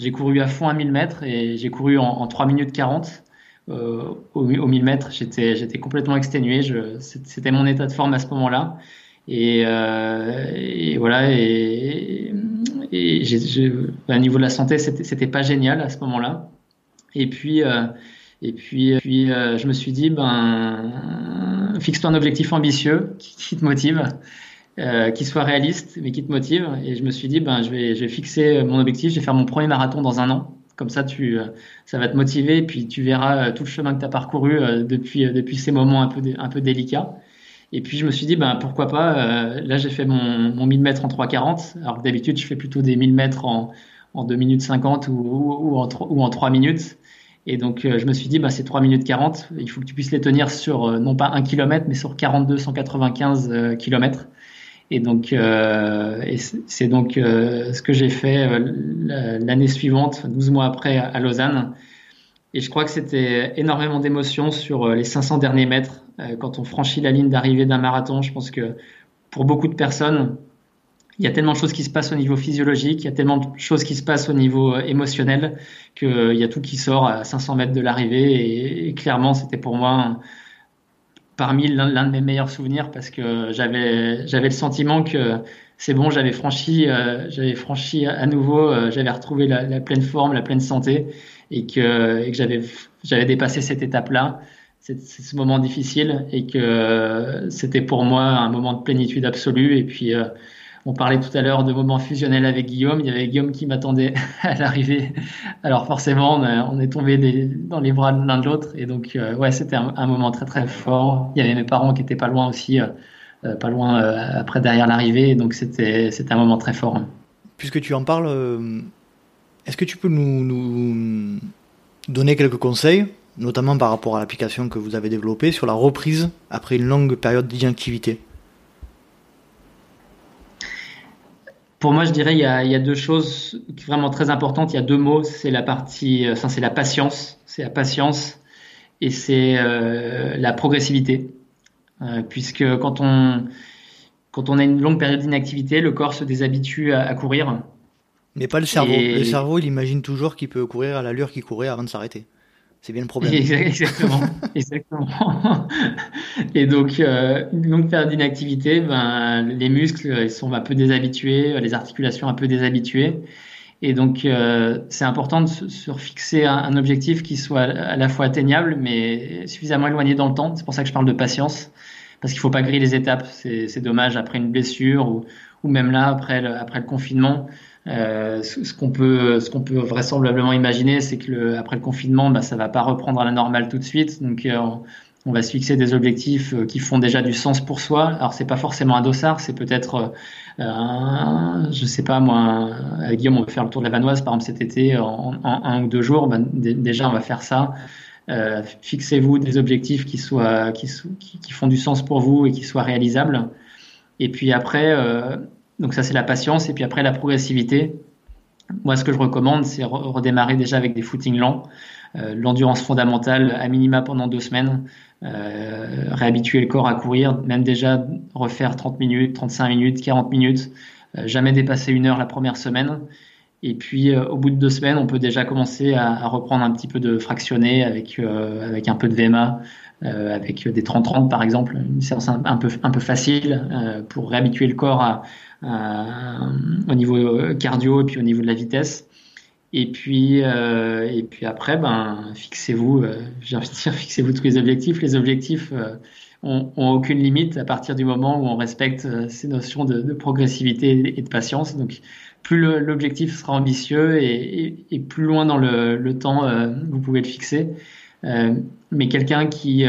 Speaker 1: J'ai couru à fond à 1000 mètres et j'ai couru en, en 3 minutes 40. Euh, au, 1000 mètres. J'étais, complètement exténué. c'était mon état de forme à ce moment-là. Et, euh, voilà. Et, au niveau de la santé, c'était, pas génial à ce moment-là. Et puis, euh, et puis je me suis dit, ben, fixe-toi un objectif ambitieux qui, te motive. Qui soit réaliste mais qui te motive et je me suis dit ben je vais fixer mon objectif je vais faire mon premier marathon dans un an comme ça, tu, euh, ça va te motiver, et puis tu verras euh, tout le chemin que tu as parcouru euh, depuis, depuis ces moments un peu, un peu délicats. Et puis je me suis dit, ben, pourquoi pas, là j'ai fait mon, mon 1000 mètres en 3,40, alors que d'habitude je fais plutôt des 1000 mètres en, en 2 minutes 50 ou, ou, en, ou en 3 minutes. Et donc je me suis dit, ben, c'est 3 minutes 40, il faut que tu puisses les tenir sur non pas 1 km, mais sur 42, 195 km. Et donc, euh, c'est donc euh, ce que j'ai fait euh, l'année suivante, 12 mois après, à Lausanne. Et je crois que c'était énormément d'émotions sur les 500 derniers mètres. quand on franchit la ligne d'arrivée d'un marathon, je pense que pour beaucoup de personnes, il y a tellement de choses qui se passent au niveau physiologique, il y a tellement de choses qui se passent au niveau émotionnel, qu'il y a tout qui sort à 500 mètres de l'arrivée. Et, clairement, c'était pour moi parmi l'un de mes meilleurs souvenirs parce que j'avais j'avais le sentiment que c'est bon, j'avais franchi euh, j'avais franchi à nouveau, euh, j'avais retrouvé la, pleine forme, la pleine santé et que, que j'avais j'avais dépassé cette étape-là, c'est ce moment difficile et que c'était pour moi un moment de plénitude absolue et puis euh, on parlait tout à l'heure de moments fusionnels avec Guillaume. Il y avait Guillaume qui m'attendait à l'arrivée. Alors forcément, on, est tombé dans les bras l'un de l'autre. Et donc, euh, ouais, c'était un, moment très très fort. Il y avait mes parents qui étaient pas loin aussi, euh, euh, pas loin après derrière l'arrivée. Donc c'était c'était un moment très fort.
Speaker 2: Puisque tu en parles, est-ce que tu peux nous, nous donner quelques conseils, notamment par rapport à l'application que vous avez développée sur la reprise après une longue période d'inactivité?
Speaker 1: Pour moi, je dirais il y, a, il y a deux choses vraiment très importantes. Il y a deux mots. C'est la partie, enfin, c'est la patience. C'est la patience et c'est euh, la progressivité. Euh, puisque quand on quand on a une longue période d'inactivité, le corps se déshabitue à, courir.
Speaker 2: Mais pas le cerveau. Le cerveau, il imagine toujours qu'il peut courir à l'allure qu'il courait avant de s'arrêter. C'est bien le problème.
Speaker 1: Exactement. exactement. Et donc, euh, une longue période d'inactivité, ben, les muscles ils sont un peu déshabitués, les articulations un peu déshabituées. Et donc, euh, c'est important de se fixer un, un, objectif qui soit à la fois atteignable, mais suffisamment éloigné dans le temps. C'est pour ça que je parle de patience, parce qu'il faut pas griller les étapes. C'est dommage après une blessure ou, ou même là, après le, après le confinement. Euh, ce, qu'on peut, ce qu'on peut vraisemblablement imaginer, c'est que le, après le confinement, bah, ça va pas reprendre à la normale tout de suite. Donc, euh, on va se fixer des objectifs euh, qui font déjà du sens pour soi. Alors, c'est pas forcément un dossard, c'est peut-être, euh, je sais pas moi, Guillaume, on va faire le tour de la Vanoise, par exemple, cet été, en, en un ou deux jours. Bah, déjà, on va faire ça. Fixez-vous des objectifs qui soient, qui, qui, qui, font du sens pour vous et qui soient réalisables. Et puis après, donc ça c'est la patience. Et puis après la progressivité. Moi ce que je recommande c'est redémarrer déjà avec des footings lents, euh, l'endurance fondamentale à minima pendant deux semaines, euh, réhabituer le corps à courir, même déjà refaire 30 minutes, 35 minutes, 40 minutes, euh, jamais dépasser une heure la première semaine. Et puis au bout de deux semaines, on peut déjà commencer à, reprendre un petit peu de fractionné avec avec un peu de VMA, avec des 30-30 par exemple, une séance un, peu un peu facile pour réhabituer le corps euh, au niveau euh, cardio et puis au niveau de la vitesse. Et puis, euh, après, ben, fixez-vous, j'ai envie de dire, fixez-vous tous les objectifs. Les objectifs ont, aucune limite à partir du moment où on respecte ces notions de, progressivité et de patience. Donc, plus l'objectif sera ambitieux et, plus loin dans le temps vous pouvez le fixer. Mais quelqu'un qui,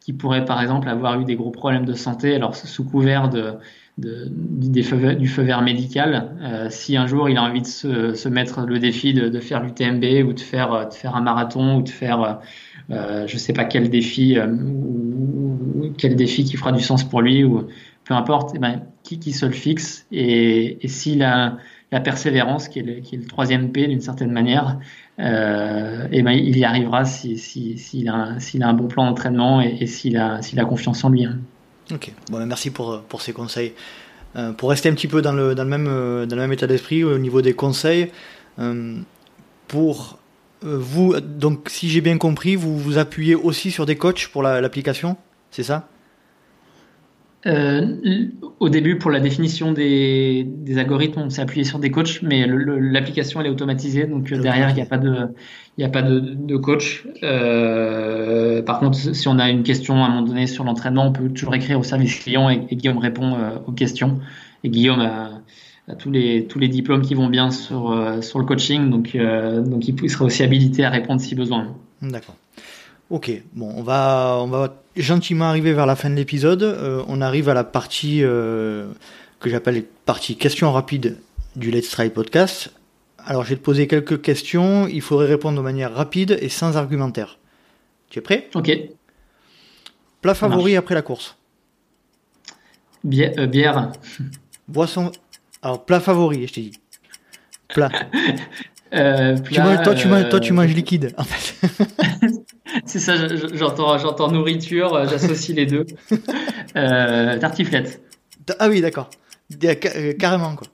Speaker 1: qui pourrait, par exemple, avoir eu des gros problèmes de santé, alors sous couvert de du feu vert médical. si un jour il a envie de se, mettre le défi de, faire l'UTMB ou de faire, de faire un marathon ou de faire je ne sais pas quel défi ou, quel défi qui fera du sens pour lui ou peu importe, eh ben, qui, qui se le fixe et, et s'il a la persévérance, qui est le, qui est le troisième P d'une certaine manière, euh, et ben, il y arrivera s'il si, si, a, a, un bon plan d'entraînement et, s'il a, a, confiance en lui. Hein.
Speaker 2: Ok, bon, ben, merci pour, pour ces conseils. Euh, pour rester un petit peu dans le, dans le, même, euh, dans le même état d'esprit au niveau des conseils, euh, pour euh, vous, donc si j'ai bien compris, vous vous appuyez aussi sur des coachs pour l'application, c'est ça?
Speaker 1: Euh, au début, pour la définition des, des algorithmes, on s'est appuyé sur des coachs, mais l'application elle est automatisée, donc euh, derrière il n'y a pas de, il a pas de, coach. Euh, par contre, si on a une question à un moment donné sur l'entraînement, on peut toujours écrire au service client et, Guillaume répond aux questions. Et Guillaume a, tous les tous les diplômes qui vont bien sur sur le coaching, donc donc il sera aussi habilité à répondre si besoin.
Speaker 2: D'accord. Ok, bon, on va, on va gentiment arriver vers la fin de l'épisode. Euh, on arrive à la partie euh, que j'appelle partie questions rapides du Let's Try podcast. Alors, je vais te poser quelques questions. Il faudrait répondre de manière rapide et sans argumentaire. Tu es prêt?
Speaker 1: Ok.
Speaker 2: Plat favori après la course
Speaker 1: Bière. Euh, bière.
Speaker 2: Boisson. Alors, plat favori, je t'ai dit. Plat.
Speaker 1: plat
Speaker 2: toi, tu manges, toi, tu manges liquide, en fait.
Speaker 1: C'est ça, j'entends, j'entends nourriture, euh, j'associe les deux. Euh, tartiflette.
Speaker 2: Ah oui, d'accord. Euh, carrément, quoi.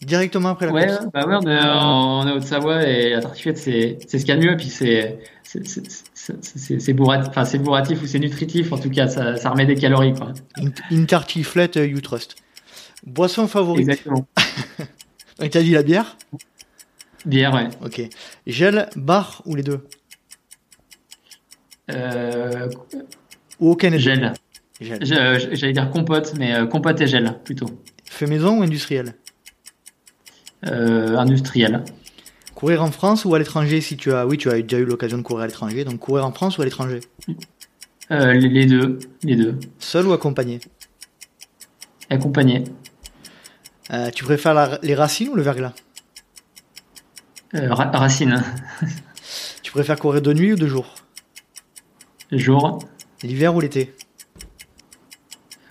Speaker 2: Directement après la
Speaker 1: ouais,
Speaker 2: course.
Speaker 1: Bah ouais, on est en, Haute-Savoie et la tartiflette, c'est, c'est ce qu'il y a de mieux. Puis c'est, c'est, c'est, c'est bourratif, enfin, c'est bourratif ou c'est nutritif. En tout cas, ça, ça remet des calories, quoi.
Speaker 2: Une, tartiflette, you trust. Boisson favorite.
Speaker 1: Exactement.
Speaker 2: Et t'as dit la bière?
Speaker 1: Bière, ouais.
Speaker 2: Ok. Gel, bar ou les deux?
Speaker 1: Euh,
Speaker 2: ou aucun
Speaker 1: Gel. J'allais dire compote, mais euh, compote et gel plutôt.
Speaker 2: Fait maison ou industriel?
Speaker 1: Euh, Industriel.
Speaker 2: Courir en France ou à l'étranger? Si tu as oui tu as déjà eu l'occasion de courir à l'étranger donc courir en France ou à l'étranger?
Speaker 1: Euh, les, deux les deux.
Speaker 2: Seul ou accompagné?
Speaker 1: Accompagné.
Speaker 2: Euh, tu préfères les racines ou le verglas?
Speaker 1: Racines.
Speaker 2: tu préfères courir de nuit ou de jour?
Speaker 1: Jour.
Speaker 2: L'hiver ou l'été?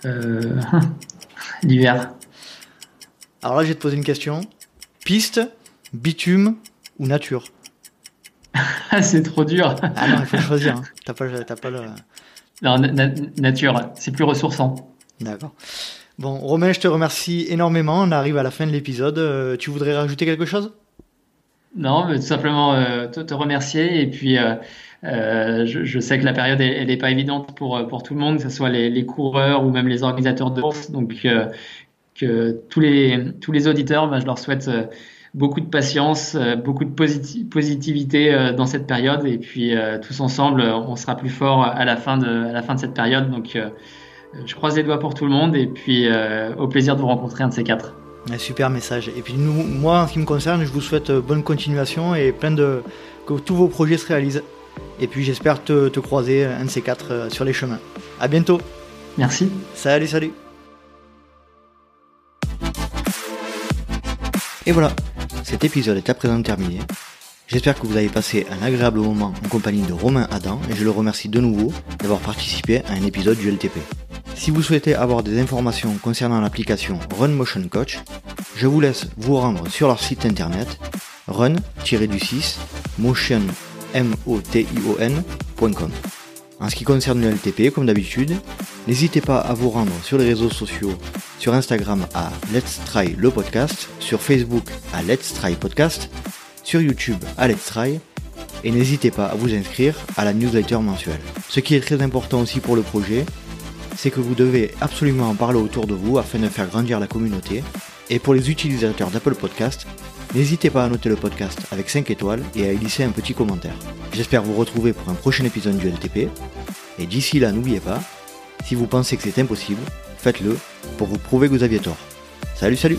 Speaker 1: Euh... L'hiver.
Speaker 2: Alors là, je vais te poser une question. Piste, bitume ou nature?
Speaker 1: C'est trop dur.
Speaker 2: ah non, il faut choisir. Hein. T'as pas, pas le...
Speaker 1: Non, nature, c'est plus ressourçant.
Speaker 2: D'accord. Bon, Romain, je te remercie énormément. On arrive à la fin de l'épisode. Euh, tu voudrais rajouter quelque chose?
Speaker 1: Non, mais tout simplement euh, te, remercier et puis euh, euh, je, je, sais que la période elle n'est pas évidente pour pour tout le monde, que ce soit les, les coureurs ou même les organisateurs de course. Donc euh, que tous les tous les auditeurs, bah, je leur souhaite euh, beaucoup de patience, euh, beaucoup de positivité dans cette période et puis tous ensemble, on sera plus fort à la fin de à la fin de cette période. Donc je croise les doigts pour tout le monde et puis au plaisir de vous rencontrer un de ces quatre.
Speaker 2: Un super message. Et puis nous, moi, en ce qui me concerne, je vous souhaite bonne continuation et plein de que tous vos projets se réalisent. Et puis j'espère te, te, croiser un de ces quatre euh, sur les chemins. À bientôt.
Speaker 1: Merci.
Speaker 2: Salut, salut. Et voilà, cet épisode est à présent terminé. J'espère que vous avez passé un agréable moment en compagnie de Romain Adam et je le remercie de nouveau d'avoir participé à un épisode du LTP. Si vous souhaitez avoir des informations concernant l'application Run Motion Coach, je vous laisse vous rendre sur leur site internet run-du6 motion motion.com. En ce qui concerne le LTP, comme d'habitude, n'hésitez pas à vous rendre sur les réseaux sociaux, sur Instagram à Let's Try le podcast, sur Facebook à Let's Try Podcast, sur YouTube à Let's Try, et n'hésitez pas à vous inscrire à la newsletter mensuelle. Ce qui est très important aussi pour le projet, c'est que vous devez absolument en parler autour de vous afin de faire grandir la communauté. Et pour les utilisateurs d'Apple Podcast, N'hésitez pas à noter le podcast avec 5 étoiles et à y un petit commentaire. J'espère vous retrouver pour un prochain épisode du LTP. Et d'ici là, n'oubliez pas, si vous pensez que c'est impossible, faites-le pour vous prouver que vous aviez tort. Salut, salut